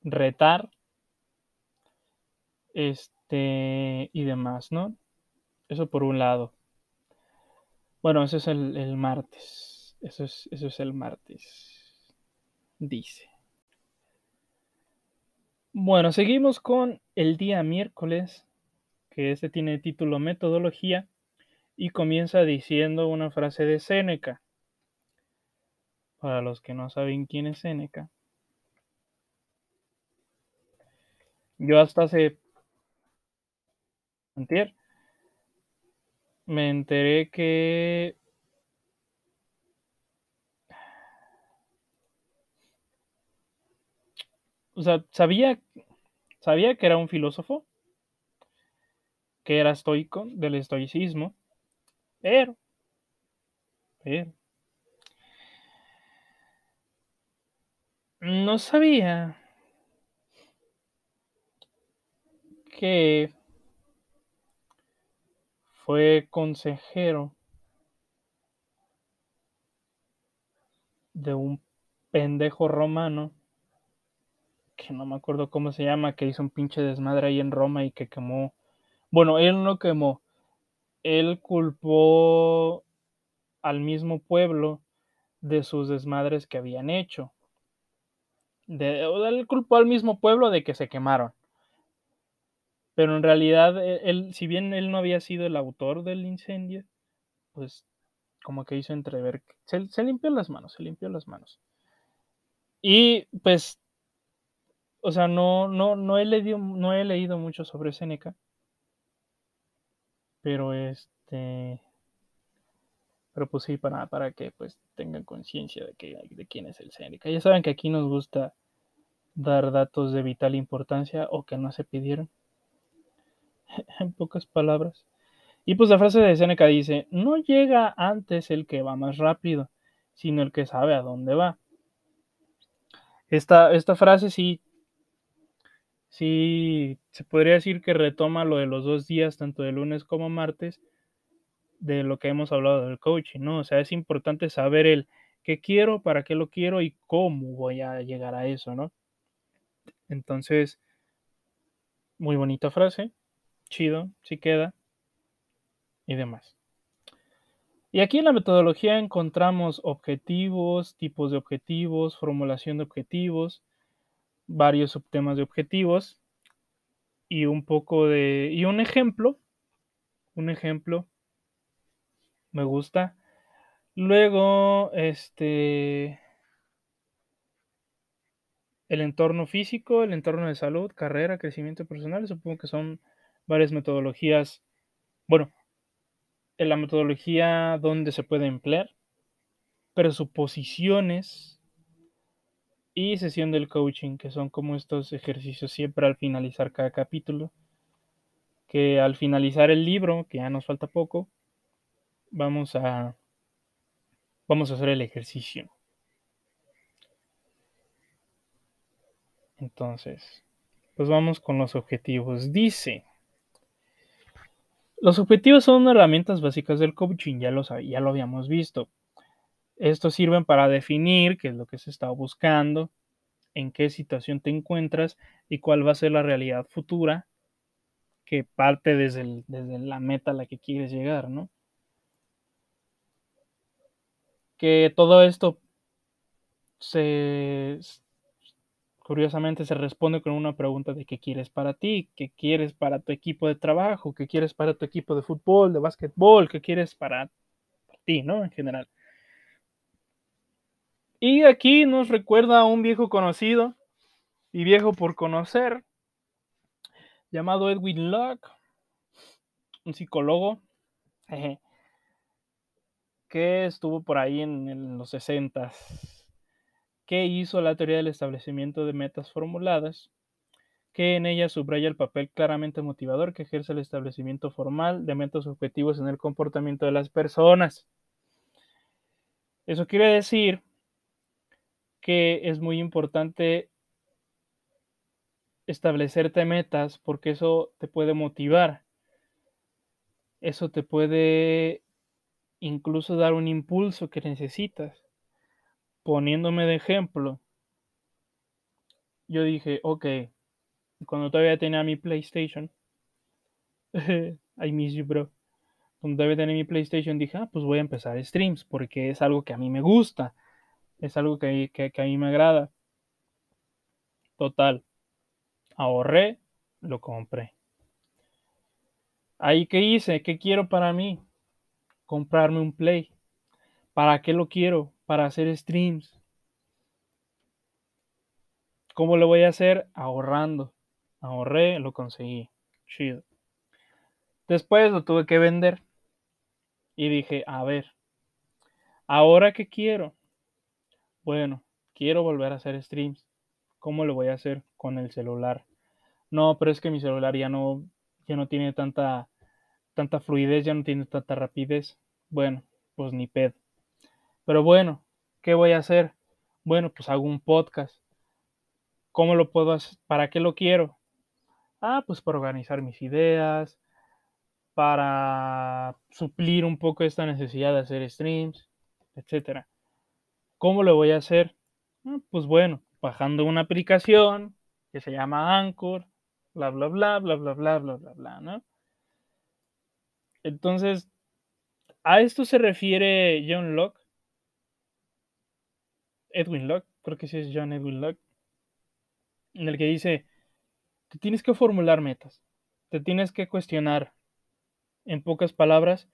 retar, este, y demás, ¿no? Eso por un lado. Bueno, eso es el, martes. Eso es, eso es el martes. Dice. Bueno, seguimos con el día miércoles, que este tiene título Metodología, y comienza diciendo una frase de Séneca. Para los que no saben quién es Seneca. Yo hasta hace antier me enteré que o sea, sabía, sabía que era un filósofo, que era estoico, del estoicismo, pero, pero, no sabía que fue consejero de un pendejo romano que no me acuerdo cómo se llama, que hizo un pinche desmadre ahí en Roma y que quemó. Bueno, él no quemó, él culpó al mismo pueblo de sus desmadres que habían hecho. De, él culpó al mismo pueblo de que se quemaron. Pero en realidad, e, él, si bien él no había sido el autor del incendio, pues como que hizo entrever, se, se limpió las manos, se limpió las manos. Y pues, o sea, no, no, no, he, leído, no he leído mucho sobre Seneca, pero este, pero pues sí, para, para que pues tengan conciencia de, de quién es el Seneca. Ya saben que aquí nos gusta dar datos de vital importancia o que no se pidieron. en pocas palabras. Y pues la frase de Seneca dice, no llega antes el que va más rápido, sino el que sabe a dónde va. Esta, esta frase sí, sí, se podría decir que retoma lo de los dos días, tanto de lunes como martes, de lo que hemos hablado del coaching, ¿no? O sea, es importante saber el qué quiero, para qué lo quiero y cómo voy a llegar a eso, ¿no? Entonces, muy bonita frase, chido, si queda y demás. Y aquí en la metodología encontramos objetivos, tipos de objetivos, formulación de objetivos, varios subtemas de objetivos y un poco de y un ejemplo, un ejemplo me gusta. Luego este el entorno físico, el entorno de salud, carrera, crecimiento personal, supongo que son varias metodologías, bueno, en la metodología donde se puede emplear, presuposiciones y sesión del coaching, que son como estos ejercicios siempre al finalizar cada capítulo, que al finalizar el libro, que ya nos falta poco, vamos a vamos a hacer el ejercicio. Entonces, pues vamos con los objetivos. Dice, los objetivos son herramientas básicas del coaching, ya lo, ya lo habíamos visto. Estos sirven para definir qué es lo que se está buscando, en qué situación te encuentras y cuál va a ser la realidad futura que parte desde, la meta a la que quieres llegar, ¿no? Que todo esto se, Curiosamente se responde con una pregunta de qué quieres para ti, qué quieres para tu equipo de trabajo, qué quieres para tu equipo de fútbol, de básquetbol, qué quieres para, ti, ¿no? En general. Y aquí nos recuerda a un viejo conocido y viejo por conocer, llamado Edwin Locke, un psicólogo que estuvo por ahí en, los 60 que hizo la teoría del establecimiento de metas formuladas, que en ella subraya el papel claramente motivador que ejerce el establecimiento formal de metas objetivos en el comportamiento de las personas. Eso quiere decir que es muy importante establecerte metas porque eso te puede motivar. Eso te puede incluso dar un impulso que necesitas poniéndome de ejemplo, yo dije, ok, cuando todavía tenía mi PlayStation, I miss you, bro. Cuando todavía tenía mi PlayStation, dije, ah, pues voy a empezar streams, porque es algo que a mí me gusta, es algo que, que, que a mí me agrada. Total, ahorré, lo compré. Ahí, ¿qué hice? ¿Qué quiero para mí? Comprarme un Play. ¿Para qué lo quiero? para hacer streams. ¿Cómo lo voy a hacer? Ahorrando. Ahorré, lo conseguí. Chido. Después lo tuve que vender. Y dije, a ver, ¿ahora qué quiero? Bueno, quiero volver a hacer streams. ¿Cómo lo voy a hacer con el celular? No, pero es que mi celular ya no, ya no tiene tanta, tanta fluidez, ya no tiene tanta rapidez. Bueno, pues ni ped. Pero bueno, ¿qué voy a hacer? Bueno, pues hago un podcast. ¿Cómo lo puedo hacer? ¿Para qué lo quiero? Ah, pues para organizar mis ideas, para suplir un poco esta necesidad de hacer streams, etcétera. ¿Cómo lo voy a hacer? Ah, pues bueno, bajando una aplicación que se llama Anchor, bla, bla, bla, bla, bla, bla, bla, bla, bla, ¿no? Entonces, a esto se refiere John Locke, Edwin Locke, creo que sí es John Edwin Locke, en el que dice, te tienes que formular metas, te tienes que cuestionar, en pocas palabras,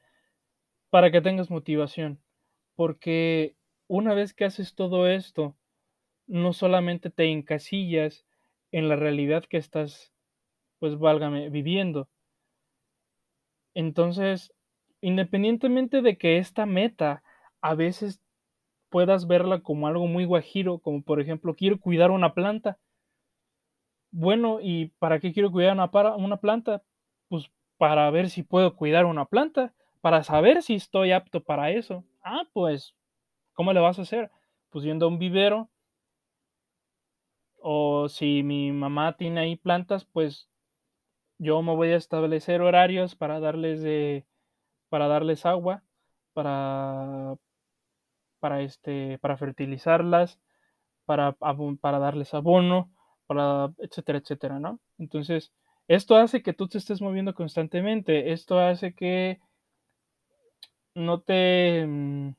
para que tengas motivación, porque una vez que haces todo esto, no solamente te encasillas en la realidad que estás, pues válgame, viviendo. Entonces, independientemente de que esta meta a veces puedas verla como algo muy guajiro, como por ejemplo, quiero cuidar una planta. Bueno, ¿y para qué quiero cuidar una, una planta? Pues para ver si puedo cuidar una planta, para saber si estoy apto para eso. Ah, pues, ¿cómo le vas a hacer? Pues yendo a un vivero, o si mi mamá tiene ahí plantas, pues yo me voy a establecer horarios para darles de, para darles agua, para, para este, para fertilizarlas, para, para darles abono, para, etcétera, etcétera, ¿no? Entonces, esto hace que tú te estés moviendo constantemente, esto hace que no te, mm,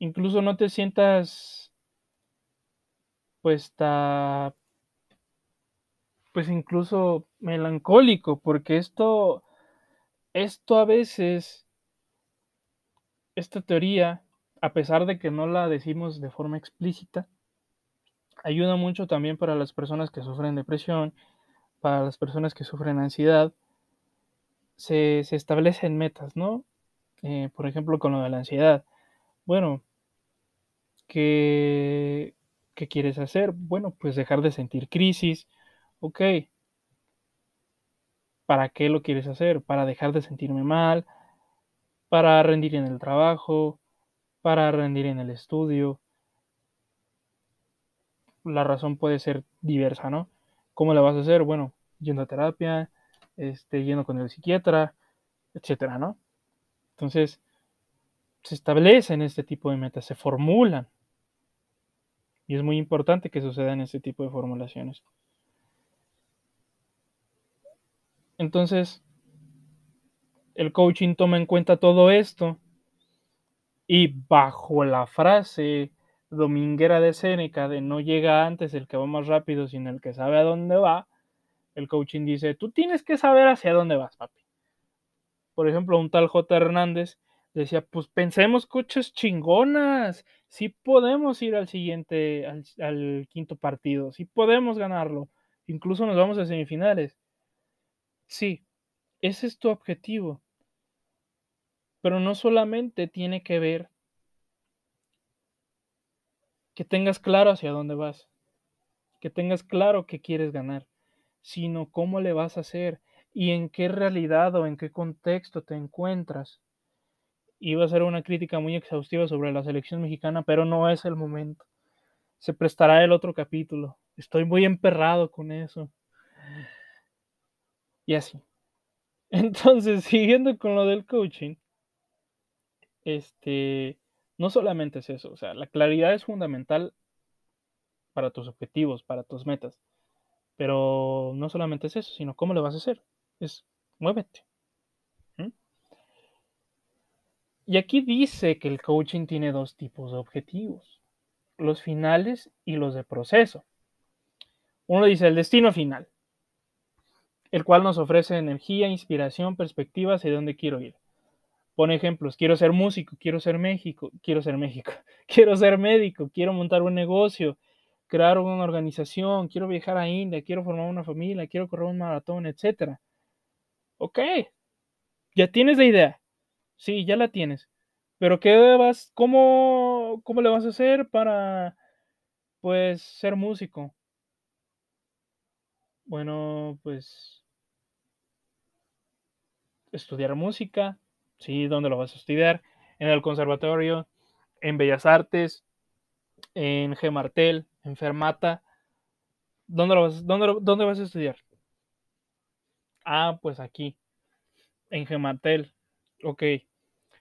incluso no te sientas, pues, está, pues incluso melancólico, porque esto, esto a veces, esta teoría, a pesar de que no la decimos de forma explícita, ayuda mucho también para las personas que sufren depresión, para las personas que sufren ansiedad, se, establecen metas, ¿no? Eh, por ejemplo, con lo de la ansiedad. Bueno, ¿qué, ¿qué quieres hacer? Bueno, pues dejar de sentir crisis. Ok. ¿Para qué lo quieres hacer? Para dejar de sentirme mal, para rendir en el trabajo, para rendir en el estudio. La razón puede ser diversa, ¿no? ¿Cómo la vas a hacer? Bueno, yendo a terapia, este, yendo con el psiquiatra, etcétera, ¿no? Entonces, se establecen este tipo de metas, se formulan. Y es muy importante que sucedan este tipo de formulaciones. Entonces, el coaching toma en cuenta todo esto y bajo la frase dominguera de Séneca de no llega antes el que va más rápido, sino el que sabe a dónde va, el coaching dice, tú tienes que saber hacia dónde vas, papi. Por ejemplo, un tal J. Hernández decía, pues pensemos coches chingonas, sí podemos ir al siguiente, al, quinto partido, sí podemos ganarlo, incluso nos vamos a semifinales. Sí, ese es tu objetivo. Pero no solamente tiene que ver que tengas claro hacia dónde vas, que tengas claro que quieres ganar, sino cómo le vas a hacer y en qué realidad o en qué contexto te encuentras. Iba a ser una crítica muy exhaustiva sobre la selección mexicana, pero no es el momento. Se prestará el otro capítulo. Estoy muy emperrado con eso. Y así. Entonces, siguiendo con lo del coaching, este, no solamente es eso, o sea, la claridad es fundamental para tus objetivos, para tus metas. Pero no solamente es eso, sino cómo lo vas a hacer. Es muévete. Y aquí dice que el coaching tiene dos tipos de objetivos, los finales y los de proceso. Uno dice el destino final, el cual nos ofrece energía, inspiración, perspectivas y dónde quiero ir. Pone ejemplos, quiero ser músico, quiero ser México, quiero ser México, quiero ser médico, quiero montar un negocio, crear una organización, quiero viajar a India, quiero formar una familia, quiero correr un maratón, etc. Ok, ya tienes la idea. Sí, ya la tienes. Pero ¿qué vas, cómo, cómo le vas a hacer para, pues, ser músico? Bueno, pues estudiar música, sí, ¿dónde lo vas a estudiar? En el conservatorio, en Bellas Artes, en Gemartel, en Fermata. ¿Dónde, lo vas, dónde, ¿Dónde vas a estudiar? Ah, pues aquí, en Gemartel. Ok.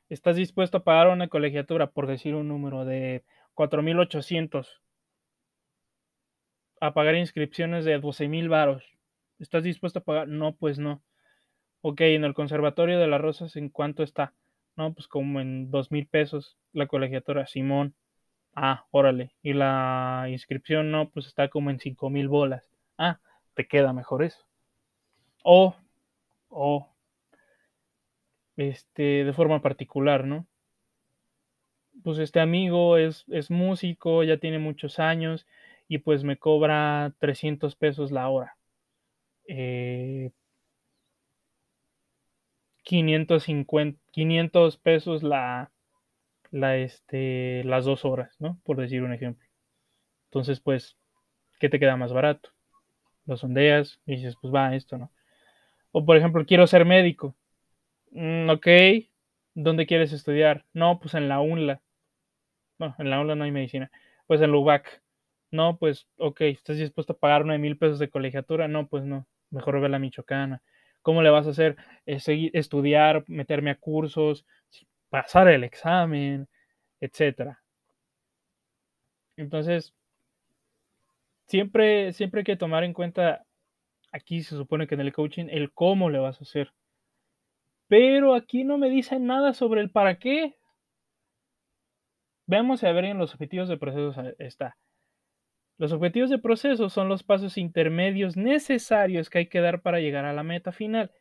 ¿Estás dispuesto a pagar una colegiatura, por decir un número, de 4.800? A pagar inscripciones de 12.000 varos. ¿Estás dispuesto a pagar? No, pues no. Ok, en el Conservatorio de las Rosas, ¿en cuánto está? No, pues como en dos mil pesos la colegiatura, Simón. Ah, órale. Y la inscripción, no, pues está como en cinco mil bolas. Ah, te queda mejor eso. O, o, este, de forma particular, ¿no? Pues este amigo es, es músico, ya tiene muchos años y pues me cobra 300 pesos la hora. Eh, 550, 500 pesos la, la, este, las dos horas, ¿no? Por decir un ejemplo. Entonces, pues, ¿qué te queda más barato? Lo sondeas y dices, pues va, esto, ¿no? O por ejemplo, quiero ser médico. Mm, ok, ¿dónde quieres estudiar? No, pues en la UNLA. No, en la UNLA no hay medicina. Pues en la UBAC. No, pues, ok, ¿estás dispuesto a pagar 9 mil pesos de colegiatura? No, pues no. Mejor ve la Michoacana. ¿Cómo le vas a hacer? Eh, estudiar, meterme a cursos, pasar el examen, etcétera. Entonces, siempre, siempre hay que tomar en cuenta, aquí se supone que en el coaching, el cómo le vas a hacer. Pero aquí no me dicen nada sobre el para qué. Veamos a ver en los objetivos de procesos está. Los objetivos de proceso son los pasos intermedios necesarios que hay que dar para llegar a la meta final.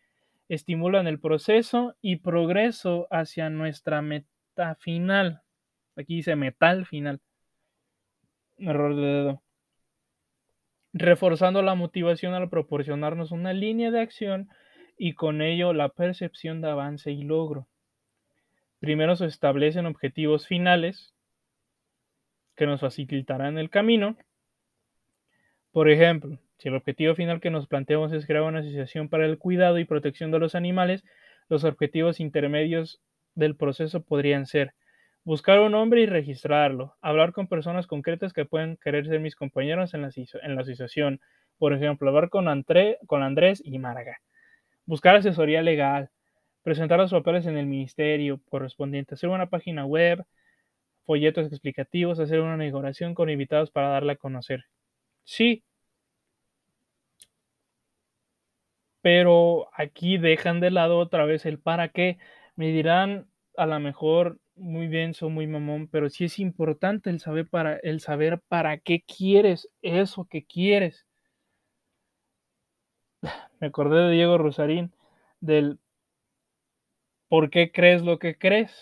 Estimulan el proceso y progreso hacia nuestra meta final. Aquí dice metal final. Error de dedo. Reforzando la motivación al proporcionarnos una línea de acción y con ello la percepción de avance y logro. Primero se establecen objetivos finales que nos facilitarán el camino. Por ejemplo, si el objetivo final que nos planteamos es crear una asociación para el cuidado y protección de los animales, los objetivos intermedios del proceso podrían ser buscar un hombre y registrarlo, hablar con personas concretas que pueden querer ser mis compañeros en la, asociación, por ejemplo, hablar con, con Andrés y Marga, buscar asesoría legal, presentar los papeles en el ministerio correspondiente, hacer una página web, folletos explicativos, hacer una negociación con invitados para darla a conocer, Sí. Pero aquí dejan de lado otra vez el para qué. Me dirán a lo mejor muy denso, muy mamón, pero sí es importante el saber para el saber para qué quieres eso que quieres. Me acordé de Diego Rosarín del ¿por qué crees lo que crees?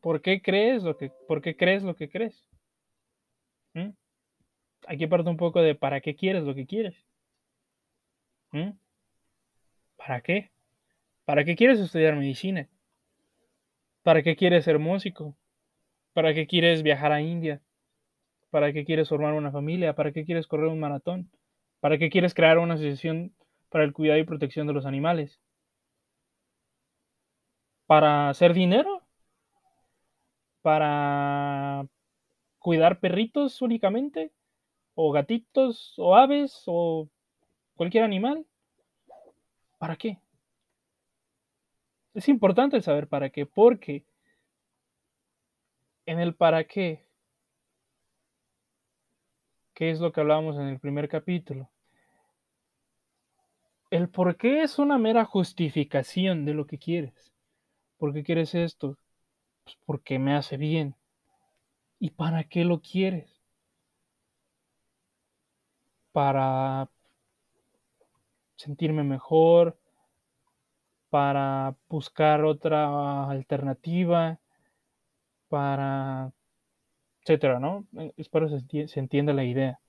¿Por qué crees lo que por qué crees lo que crees? ¿Mm? Aquí parte un poco de para qué quieres lo que quieres. ¿Mm? ¿Para qué? ¿Para qué quieres estudiar medicina? ¿Para qué quieres ser músico? ¿Para qué quieres viajar a India? ¿Para qué quieres formar una familia? ¿Para qué quieres correr un maratón? ¿Para qué quieres crear una asociación para el cuidado y protección de los animales? ¿Para hacer dinero? ¿Para cuidar perritos únicamente, o gatitos, o aves, o cualquier animal. ¿Para qué? Es importante saber para qué, porque en el para qué, que es lo que hablábamos en el primer capítulo, el por qué es una mera justificación de lo que quieres. ¿Por qué quieres esto? Pues porque me hace bien. ¿Y para qué lo quieres? Para sentirme mejor, para buscar otra alternativa, para etcétera, ¿no? Eh, espero se, se entienda la idea.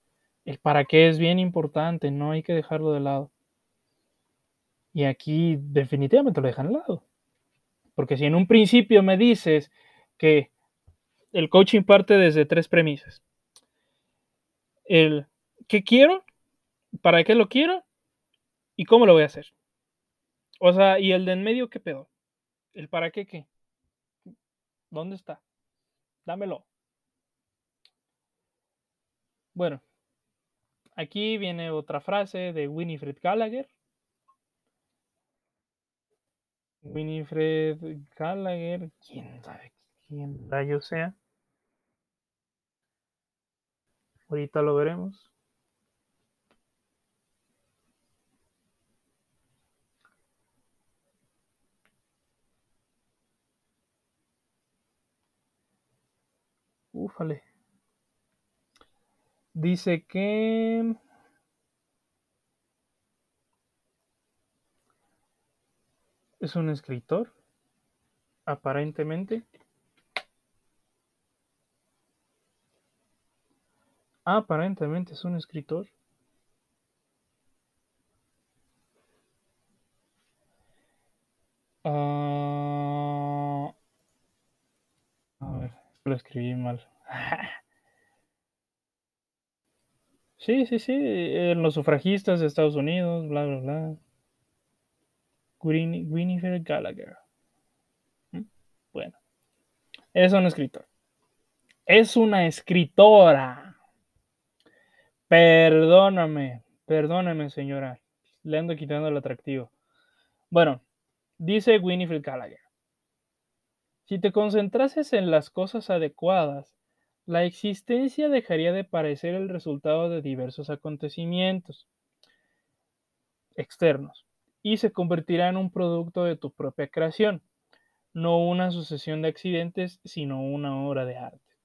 El para qué es bien importante, no hay que dejarlo de lado. Y aquí definitivamente lo dejan de lado. Porque si en un principio me dices que el coaching parte desde tres premisas. El ¿qué quiero? ¿Para qué lo quiero? ¿Y cómo lo voy a hacer? O sea, ¿y el de en medio qué pedo? ¿El para qué qué? ¿Dónde está? Dámelo. Bueno, aquí viene otra frase de Winifred Gallagher. Winifred Gallagher, quién sabe quién rayo sea. Ahorita lo veremos. Ufale. Dice que es un escritor, aparentemente. Aparentemente es un escritor. Ah, a ver, lo escribí mal. Sí, sí, sí, en los sufragistas de Estados Unidos, bla, bla, bla. Winifred Gallagher. ¿Mm? Bueno, es un escritor. Es una escritora. Perdóname, perdóname, señora. Le ando quitando el atractivo. Bueno, dice Winifred Gallagher. Si te concentrases en las cosas adecuadas, la existencia dejaría de parecer el resultado de diversos acontecimientos externos y se convertirá en un producto de tu propia creación, no una sucesión de accidentes, sino una obra de arte.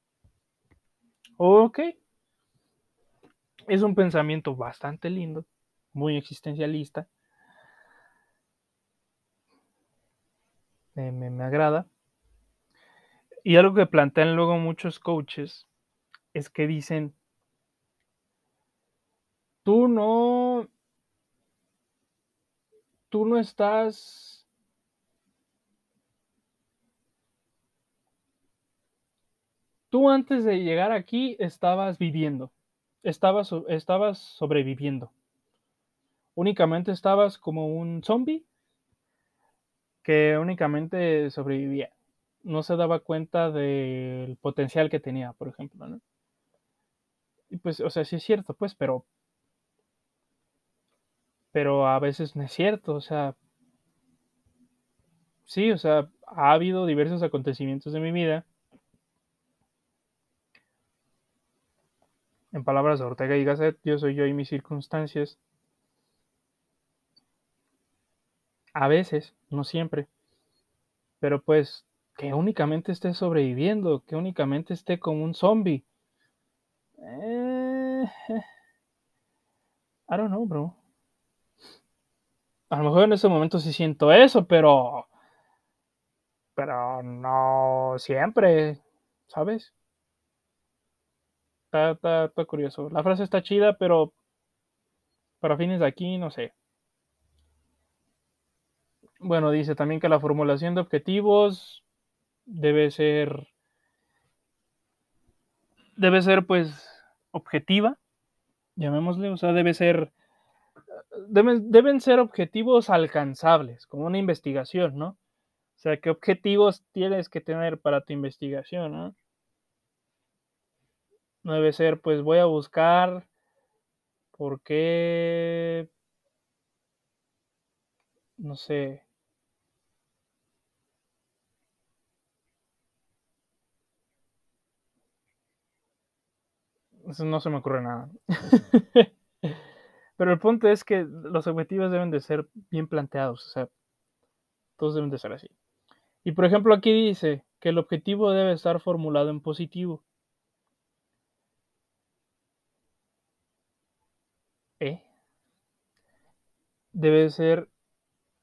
Ok. Es un pensamiento bastante lindo, muy existencialista. Me, agrada. Y algo que plantean luego muchos coaches es que dicen, tú no, tú no estás tú antes de llegar aquí estabas viviendo, estabas, estabas sobreviviendo. Únicamente estabas como un zombie que únicamente sobrevivía no se daba cuenta del potencial que tenía, por ejemplo, ¿no? Y pues, o sea, sí es cierto, pues, pero. Pero a veces no es cierto, o sea. Sí, o sea, ha habido diversos acontecimientos de mi vida. En palabras de Ortega y Gasset, yo soy yo y mis circunstancias. A veces, no siempre. Pero pues que únicamente esté sobreviviendo, que únicamente esté como un zombie. Eh, I don't know, bro. A lo mejor en ese momento sí siento eso, pero. Pero no siempre, ¿sabes? Está, está, está curioso. La frase está chida, pero. Para fines de aquí, no sé. Bueno, dice también que la formulación de objetivos debe ser debe ser pues objetiva, llamémosle, o sea, debe ser deben, deben ser objetivos alcanzables, como una investigación, ¿no? O sea, ¿qué objetivos tienes que tener para tu investigación, ¿no? No debe ser, pues voy a buscar por qué, no sé, no se me ocurre nada. Pero el punto es que los objetivos deben de ser bien planteados, o sea, todos deben de ser así. Y por ejemplo aquí dice que el objetivo debe estar formulado en positivo. ¿Eh? Debe ser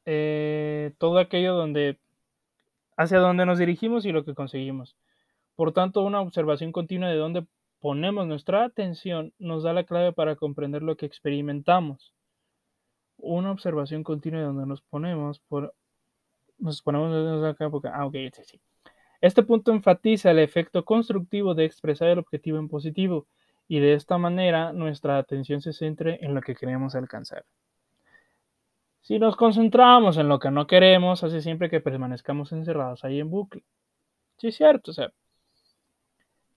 eh, todo aquello donde hacia donde nos dirigimos y lo que conseguimos. Por tanto, una observación continua de dónde ponemos nuestra atención nos da la clave para comprender lo que experimentamos. Una observación continua donde nos ponemos por nos ponemos ah, ok, sí, sí. Este punto enfatiza el efecto constructivo de expresar el objetivo en positivo y de esta manera nuestra atención se centre en lo que queremos alcanzar. Si nos concentramos en lo que no queremos, hace siempre que permanezcamos encerrados ahí en bucle. Sí, es cierto, o sea,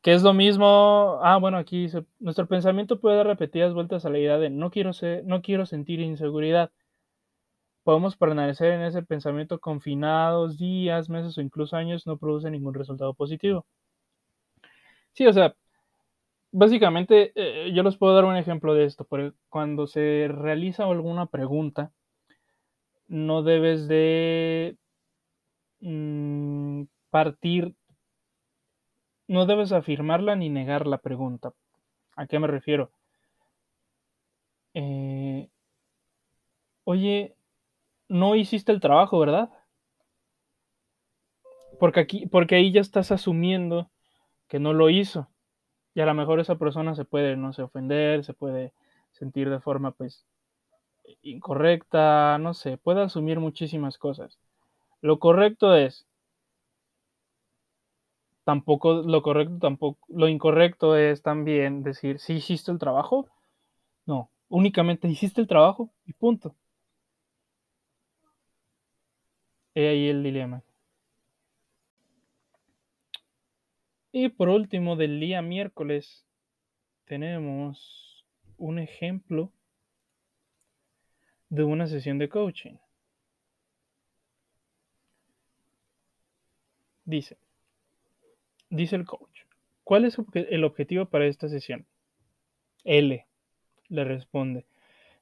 que es lo mismo, ah, bueno, aquí nuestro pensamiento puede dar repetidas vueltas a la idea de no quiero, ser, no quiero sentir inseguridad. Podemos permanecer en ese pensamiento confinados días, meses o incluso años, no produce ningún resultado positivo. Sí, o sea, básicamente eh, yo les puedo dar un ejemplo de esto. Cuando se realiza alguna pregunta, no debes de mm, partir, no debes afirmarla ni negar la pregunta. ¿A qué me refiero? Eh, oye, no hiciste el trabajo, ¿verdad? Porque aquí, porque ahí ya estás asumiendo que no lo hizo. Y a lo mejor esa persona se puede, no sé, ofender, se puede sentir de forma, pues, incorrecta, no sé, puede asumir muchísimas cosas. Lo correcto es, tampoco, lo correcto tampoco, lo incorrecto es también decir, si hiciste el trabajo, no, únicamente hiciste el trabajo y punto. He ahí el dilema. Y por último, del día miércoles, tenemos un ejemplo de una sesión de coaching. Dice, dice el coach, ¿cuál es el objetivo para esta sesión? L le responde,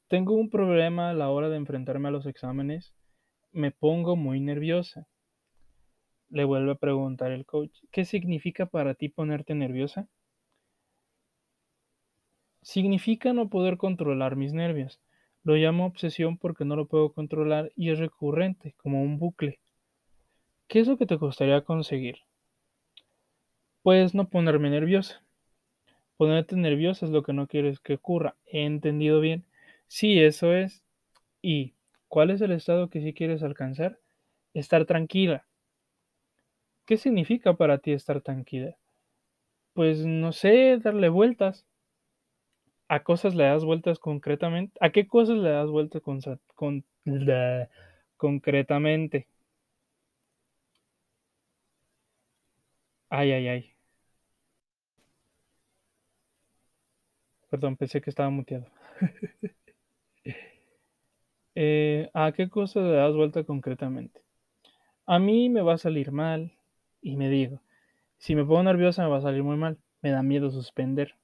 tengo un problema a la hora de enfrentarme a los exámenes, me pongo muy nerviosa. Le vuelve a preguntar el coach, ¿qué significa para ti ponerte nerviosa? Significa no poder controlar mis nervios. Lo llamo obsesión porque no lo puedo controlar y es recurrente, como un bucle. ¿Qué es lo que te gustaría conseguir? Pues no ponerme nerviosa. Ponerte nerviosa es lo que no quieres que ocurra. ¿He entendido bien? Sí, eso es. ¿Y cuál es el estado que sí quieres alcanzar? Estar tranquila. ¿Qué significa para ti estar tranquila? Pues no sé, darle vueltas. ¿A cosas le das vueltas concretamente? ¿A qué cosas le das vueltas con, con, concretamente? Ay, ay, ay. Perdón, pensé que estaba muteado. Eh, ¿A qué cosas le das vuelta concretamente? A mí me va a salir mal, y me digo, si me pongo nerviosa me va a salir muy mal, me da miedo suspender.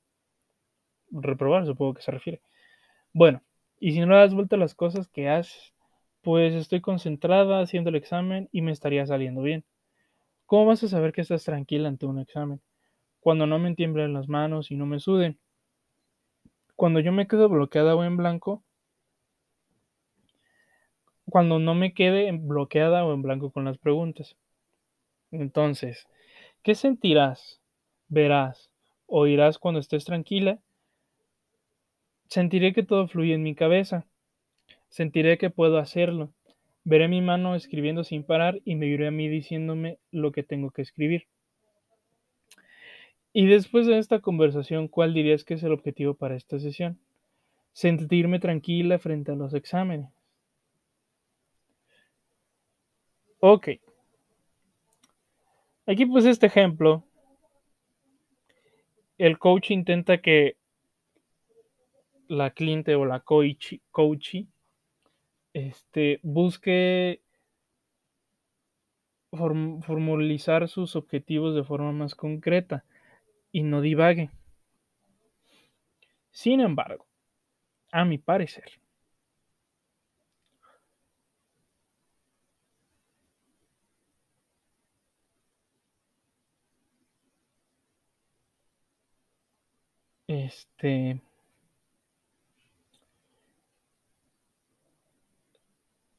Reprobar, supongo que se refiere. Bueno, y si no le das vuelta a las cosas que haces, pues estoy concentrada haciendo el examen y me estaría saliendo bien. ¿Cómo vas a saber que estás tranquila ante un examen? Cuando no me tiemblen las manos y no me suden. Cuando yo me quedo bloqueada o en blanco, cuando no me quede bloqueada o en blanco con las preguntas. Entonces, ¿qué sentirás, verás, oirás cuando estés tranquila? Sentiré que todo fluye en mi cabeza. Sentiré que puedo hacerlo. Veré mi mano escribiendo sin parar y me iré a mí diciéndome lo que tengo que escribir. Y después de esta conversación, ¿cuál dirías que es el objetivo para esta sesión? Sentirme tranquila frente a los exámenes. Ok. Aquí pues este ejemplo, el coach intenta que la cliente o la coach, este, busque formalizar sus objetivos de forma más concreta y no divague. Sin embargo, a mi parecer, Este.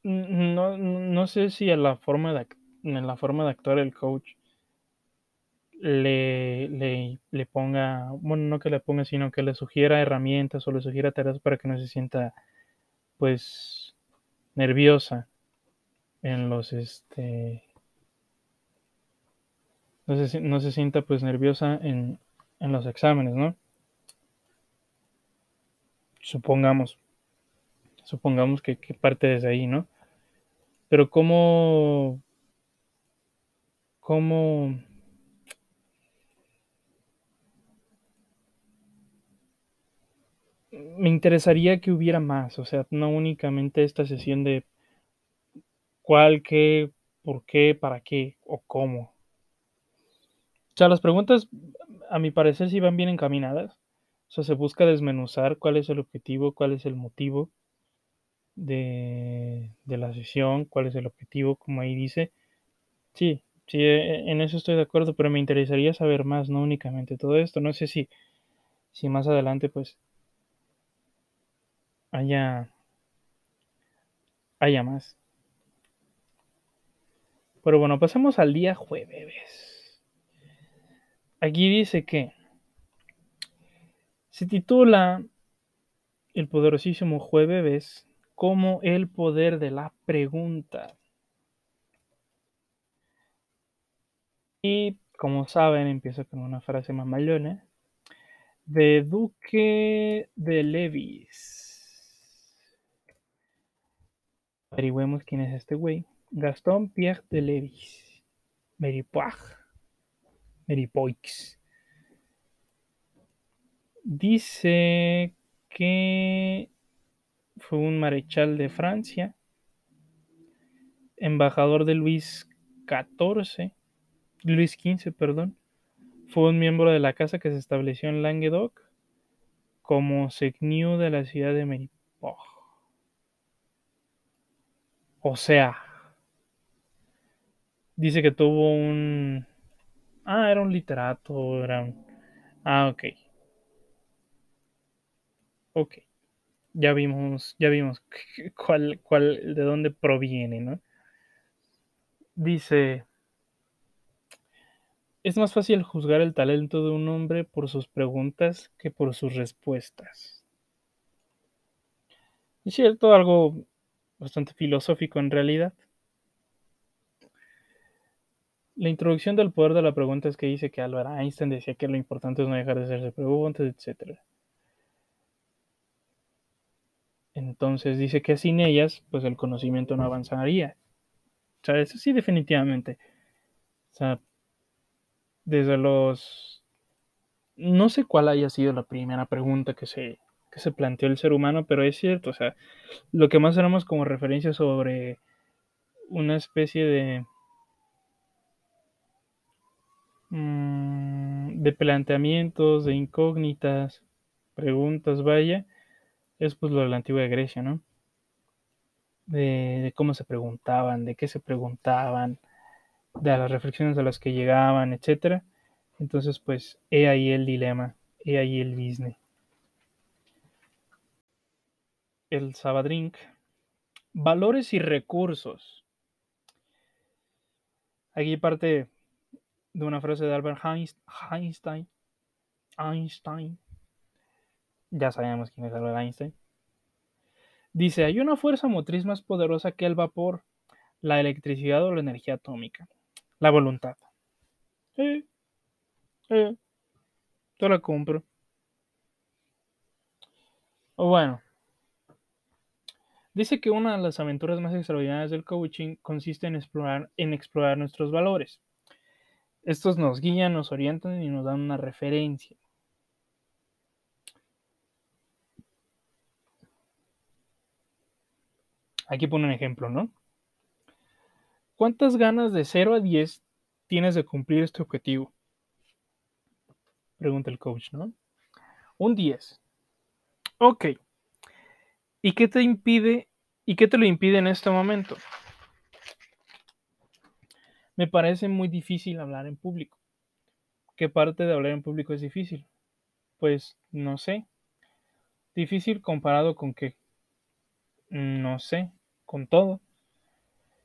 No, no sé si en la forma de, en la forma de actuar el coach le, le, ponga, bueno, no que le ponga, sino que le sugiera herramientas o le sugiera tareas para que no se sienta, pues, nerviosa en los, este, no se, no se sienta, pues, nerviosa en, en los exámenes, ¿no? supongamos, supongamos que, que parte desde ahí, ¿no? Pero cómo, cómo, me interesaría que hubiera más, o sea, no únicamente esta sesión de cuál, qué, por qué, para qué o cómo. O sea, las preguntas, a mi parecer, sí van bien encaminadas. O sea, se busca desmenuzar cuál es el objetivo, cuál es el motivo de, de la sesión, cuál es el objetivo, como ahí dice. Sí, sí, e, en eso estoy de acuerdo, pero me interesaría saber más, no únicamente todo esto. No sé si, si más adelante, pues, haya, haya más. Pero bueno, pasemos al día jueves. Aquí dice que se titula El poderosísimo jueves como el poder de la pregunta. Y como saben, empieza con una frase mamalona de Duque de Levis. Averigüemos quién es este güey. Gastón Pierre de Levis. Meripoix. Meripoix. Dice que fue un marechal de Francia, embajador de Luis XIV, Luis XV, perdón. Fue un miembro de la casa que se estableció en Languedoc como seigneur de la ciudad de Meripoix. O sea, dice que tuvo un... Ah, era un literato, era un... Ah, ok. Ok. Ya vimos, ya vimos cuál, cuál, de dónde proviene, ¿no? Dice, es más fácil juzgar el talento de un hombre por sus preguntas que por sus respuestas. Es cierto, algo bastante filosófico en realidad. La introducción del poder de la pregunta es que dice que Albert Einstein decía que lo importante es no dejar de hacerse preguntas, etc. Entonces dice que sin ellas, pues el conocimiento no avanzaría. O sea, eso sí, definitivamente. O sea, desde los... No sé cuál haya sido la primera pregunta que se, que se planteó el ser humano, pero es cierto, o sea, lo que más tenemos como referencia sobre una especie de mm, de planteamientos, de incógnitas, preguntas, vaya, es pues lo de la antigua Grecia, ¿no? De, cómo se preguntaban, de qué se preguntaban, de las reflexiones a las que llegaban, etcétera. Entonces, pues, he ahí el dilema, he ahí el business. El Sabadrink. Valores y recursos. Aquí parte de una frase de Albert Einstein. Einstein. Ya sabemos quién es Albert Einstein. Dice, hay una fuerza motriz más poderosa que el vapor, la electricidad o la energía atómica. La voluntad. Eh, eh, yo la compro. O bueno, Dice que una de las aventuras más extraordinarias del coaching consiste en explorar, en explorar nuestros valores. Estos nos guían, nos orientan y nos dan una referencia. Aquí pone un ejemplo, ¿no? ¿Cuántas ganas de 0 a 10 tienes de cumplir este objetivo? Pregunta el coach, ¿no? Un 10. Ok. ¿Y qué te impide y qué te lo impide en este momento? Me parece muy difícil hablar en público. ¿Qué parte de hablar en público es difícil? Pues no sé. Difícil comparado con qué? No sé, con todo.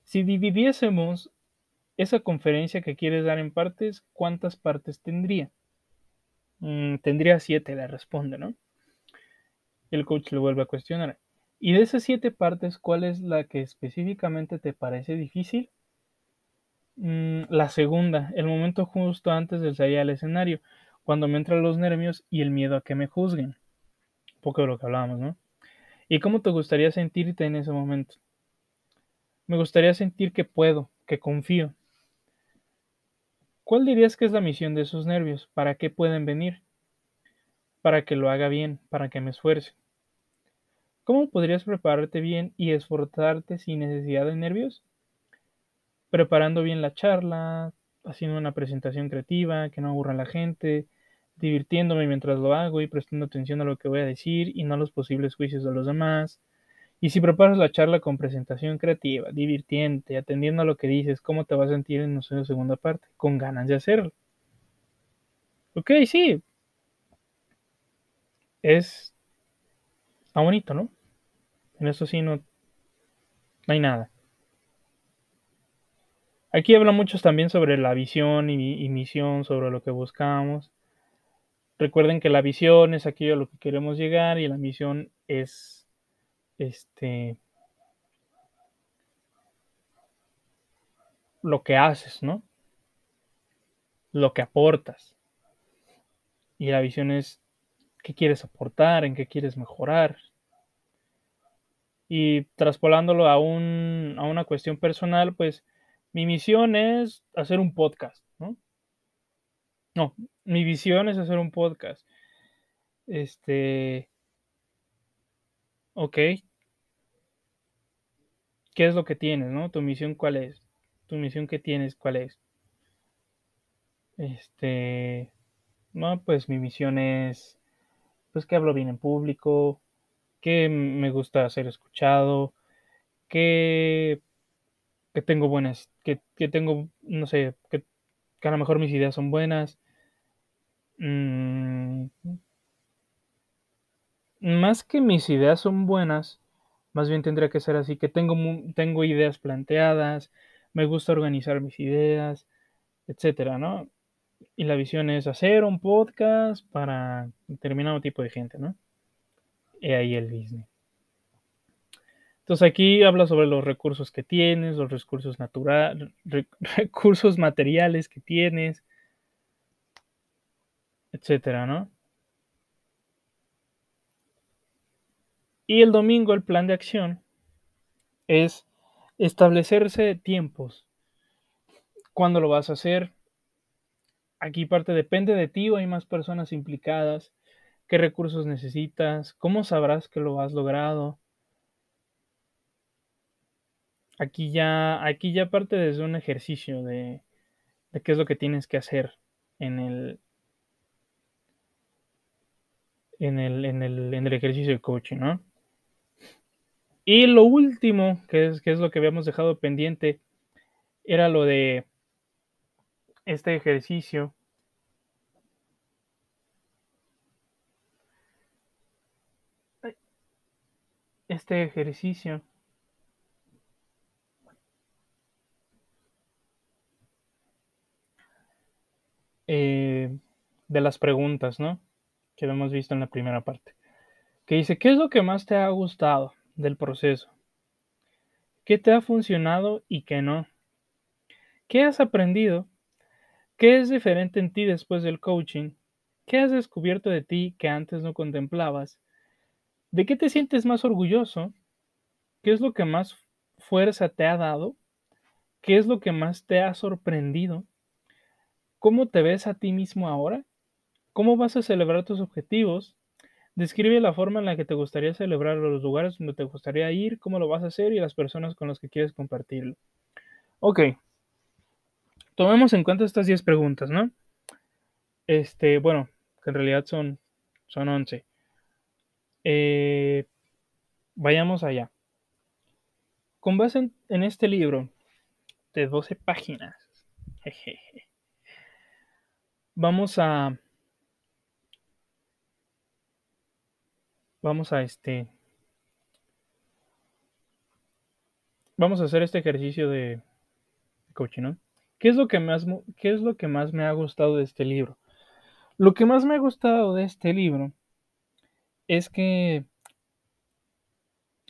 Si dividiésemos esa conferencia que quieres dar en partes, ¿cuántas partes tendría? Mm, tendría siete, le responde, ¿no? El coach le vuelve a cuestionar. Y de esas siete partes, ¿cuál es la que específicamente te parece difícil? Mm, la segunda, el momento justo antes de salir al escenario, cuando me entran los nervios y el miedo a que me juzguen. poco de lo que hablábamos, ¿no? ¿Y cómo te gustaría sentirte en ese momento? Me gustaría sentir que puedo, que confío. ¿Cuál dirías que es la misión de esos nervios? ¿Para qué pueden venir? Para que lo haga bien, para que me esfuerce. ¿Cómo podrías prepararte bien y esforzarte sin necesidad de nervios? Preparando bien la charla, haciendo una presentación creativa, que no aburra a la gente, divirtiéndome mientras lo hago y prestando atención a lo que voy a decir y no a los posibles juicios de los demás. Y si preparas la charla con presentación creativa, divirtiente, atendiendo a lo que dices, ¿cómo te vas a sentir en la segunda parte? Con ganas de hacerlo. Ok, sí. Es... Está bonito, ¿no? En eso sí no, no hay nada. Aquí habla muchos también sobre la visión y, misión, sobre lo que buscamos. Recuerden que la visión es aquello a lo que queremos llegar y la misión es este lo que haces, ¿no? Lo que aportas. Y la visión es qué quieres aportar, en qué quieres mejorar. Y traspolándolo a, un, a una cuestión personal, pues mi misión es hacer un podcast, ¿no? No, mi visión es hacer un podcast. Este. Ok. ¿Qué es lo que tienes, no? Tu misión, ¿cuál es? Tu misión que tienes, ¿cuál es? Este. No, pues mi misión es. Pues que hablo bien en público. Que me gusta ser escuchado. Que que tengo buenas, que, tengo, no sé, que, a lo mejor mis ideas son buenas. Mm, más que mis ideas son buenas, más bien tendría que ser así, que tengo, tengo ideas planteadas, me gusta organizar mis ideas, etcétera, ¿no? Y la visión es hacer un podcast para determinado tipo de gente, ¿no? Y ahí el business. Entonces aquí habla sobre los recursos que tienes, los recursos naturales, recursos materiales que tienes, etcétera, ¿no? Y el domingo el plan de acción es establecerse tiempos. ¿Cuándo lo vas a hacer? Aquí parte depende de ti o hay más personas implicadas. ¿Qué recursos necesitas? ¿Cómo sabrás que lo has logrado? aquí ya, aquí ya parte desde un ejercicio de, qué es lo que tienes que hacer en el, en el, en el, en el ejercicio de coaching, ¿no? Y lo último, que es, que es lo que habíamos dejado pendiente, era lo de este ejercicio. Este ejercicio Eh, de las preguntas, ¿no? Que hemos visto en la primera parte. Que dice, ¿qué es lo que más te ha gustado del proceso? ¿Qué te ha funcionado y qué no? ¿Qué has aprendido? ¿Qué es diferente en ti después del coaching? ¿Qué has descubierto de ti que antes no contemplabas? ¿De qué te sientes más orgulloso? ¿Qué es lo que más fuerza te ha dado? ¿Qué es lo que más te ha sorprendido? ¿Cómo te ves a ti mismo ahora? ¿Cómo vas a celebrar tus objetivos? Describe la forma en la que te gustaría celebrar los lugares donde te gustaría ir, cómo lo vas a hacer y las personas con las que quieres compartirlo. Ok. Tomemos en cuenta estas 10 preguntas, ¿no? Este, bueno, que en realidad son, son 11. Eh, vayamos allá. Con base en, este libro de 12 páginas, vamos a vamos a este vamos a hacer este ejercicio de coaching, ¿no? ¿Qué es lo que más qué es lo que más me ha gustado de este libro? Lo que más me ha gustado de este libro es que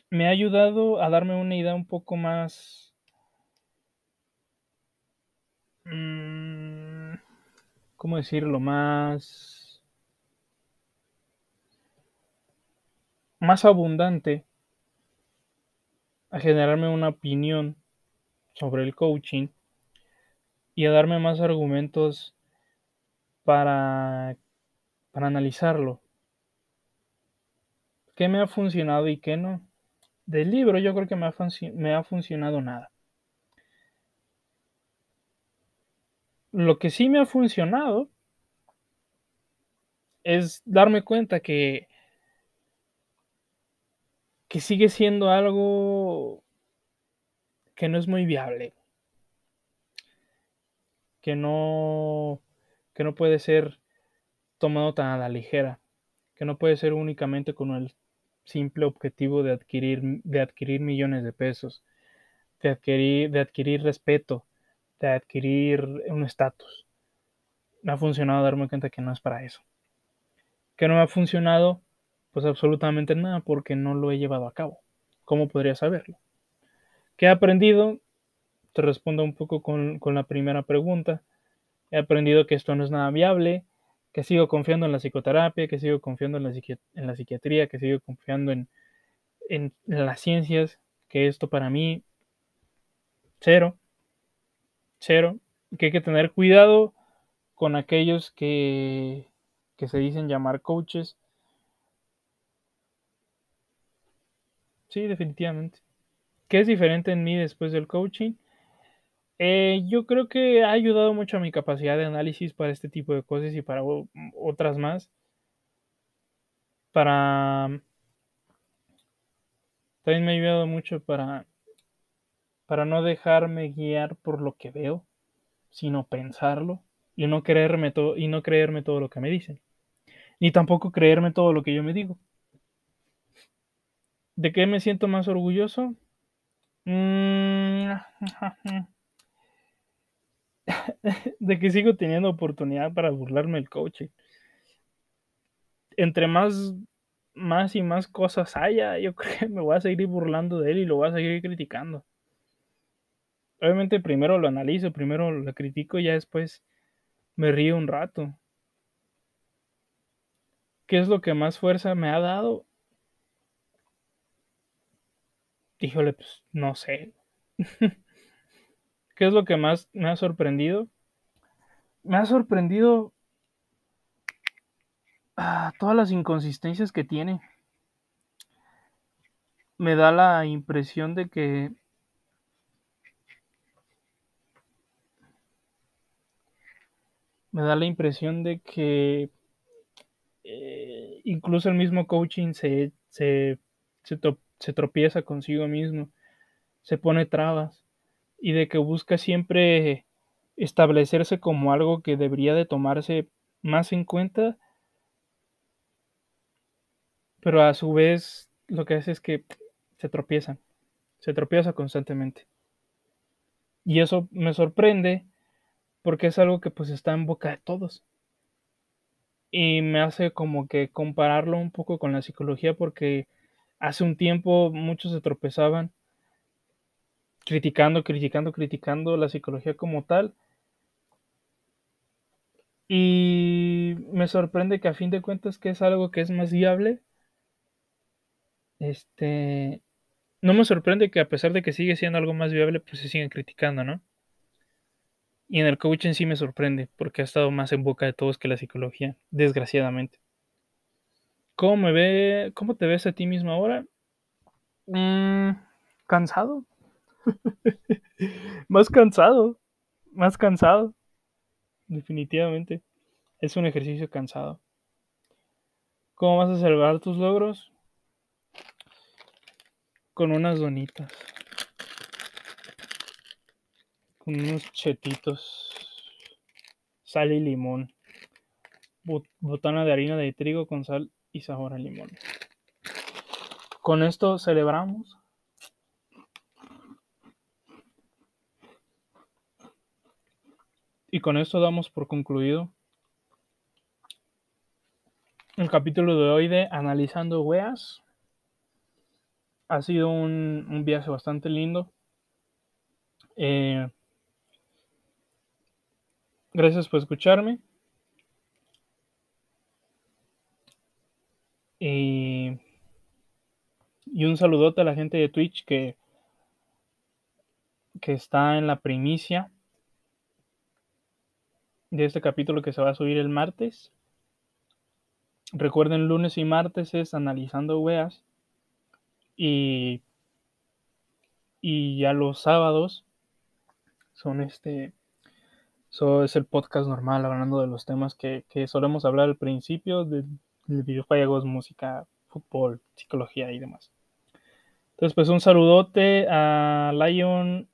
me ha ayudado a darme una idea un poco más mmm, ¿cómo decirlo? Más... más abundante a generarme una opinión sobre el coaching y a darme más argumentos para, para analizarlo. ¿Qué me ha funcionado y qué no? Del libro yo creo que me ha, me ha funcionado nada. Lo que sí me ha funcionado es darme cuenta que, que sigue siendo algo que no es muy viable, que no, que no puede ser tomado tan a la ligera, que no puede ser únicamente con el simple objetivo de adquirir, de adquirir millones de pesos, de adquirir, de adquirir respeto, de adquirir un estatus. Me ha funcionado darme cuenta que no es para eso. Que no me ha funcionado, pues absolutamente nada, porque no lo he llevado a cabo. ¿Cómo podría saberlo? ¿Qué he aprendido? Te respondo un poco con, la primera pregunta. He aprendido que esto no es nada viable, que sigo confiando en la psicoterapia, que sigo confiando en la, en la psiquiatría, que sigo confiando en, en, las ciencias, que esto para mí, cero, cero, que hay que tener cuidado con aquellos que, que se dicen llamar coaches. Sí, definitivamente. ¿Qué es diferente en mí después del coaching? Eh, yo creo que ha ayudado mucho a mi capacidad de análisis para este tipo de cosas y para otras más. Para... También me ha ayudado mucho para, para no dejarme guiar por lo que veo, sino pensarlo y no creerme, todo, y no creerme todo lo que me dicen. Ni tampoco creerme todo lo que yo me digo. ¿De qué me siento más orgulloso? Mm, de que sigo teniendo oportunidad para burlarme del coaching. Entre más, más y más cosas haya, yo creo que me voy a seguir burlando de él y lo voy a seguir criticando. Obviamente primero lo analizo, primero lo critico y ya después me río un rato. ¿Qué es lo que más fuerza me ha dado? Híjole, pues no sé. ¿Qué es lo que más me ha sorprendido? Me ha sorprendido ah, todas las inconsistencias que tiene. Me da la impresión de que me da la impresión de que eh, incluso el mismo coaching se, se, se, se tropieza consigo mismo, se pone trabas y de que busca siempre establecerse como algo que debería de tomarse más en cuenta, pero a su vez lo que hace es que se tropiezan, se tropieza constantemente. Y eso me sorprende porque es algo que pues está en boca de todos. Y me hace como que compararlo un poco con la psicología porque hace un tiempo muchos se tropezaban criticando, criticando, criticando la psicología como tal. Y me sorprende que a fin de cuentas que es algo que es más viable. Este, no me sorprende que a pesar de que sigue siendo algo más viable, pues se siguen criticando, ¿no? Y en el coaching sí me sorprende, porque ha estado más en boca de todos que la psicología, desgraciadamente. ¿Cómo me ve, cómo te ves a ti mismo ahora? Mm, cansado, más cansado, más cansado. Definitivamente. Es un ejercicio cansado. ¿Cómo vas a celebrar tus logros? Con unas donitas. Con unos chetitos. Sal y limón. Botana de harina de trigo con sal y sabor a limón. Con esto celebramos Y con esto damos por concluido el capítulo de hoy de Analizando Weas. Ha sido un, viaje bastante lindo. Eh, gracias por escucharme. Y y un saludote a la gente de Twitch que, que está en la primicia de este capítulo que se va a subir el martes. Recuerden, lunes y martes es analizando weas. Y, y ya los sábados son este. Eso es el podcast normal, hablando de los temas que, que solemos hablar al principio, de, de videojuegos, música, fútbol, psicología y demás. Entonces, pues un saludote a Lion,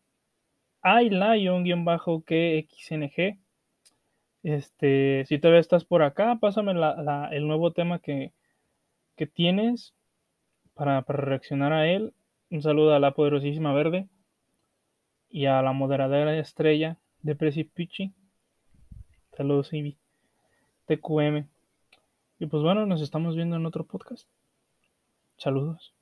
ay Lion-KXNG. Este, si todavía estás por acá, pásame el nuevo tema que, que tienes para, para, reaccionar a él. Un saludo a la poderosísima verde y a la moderadora estrella de Precipici. Saludos, Ivy. TQM. Y pues bueno, nos estamos viendo en otro podcast. Saludos.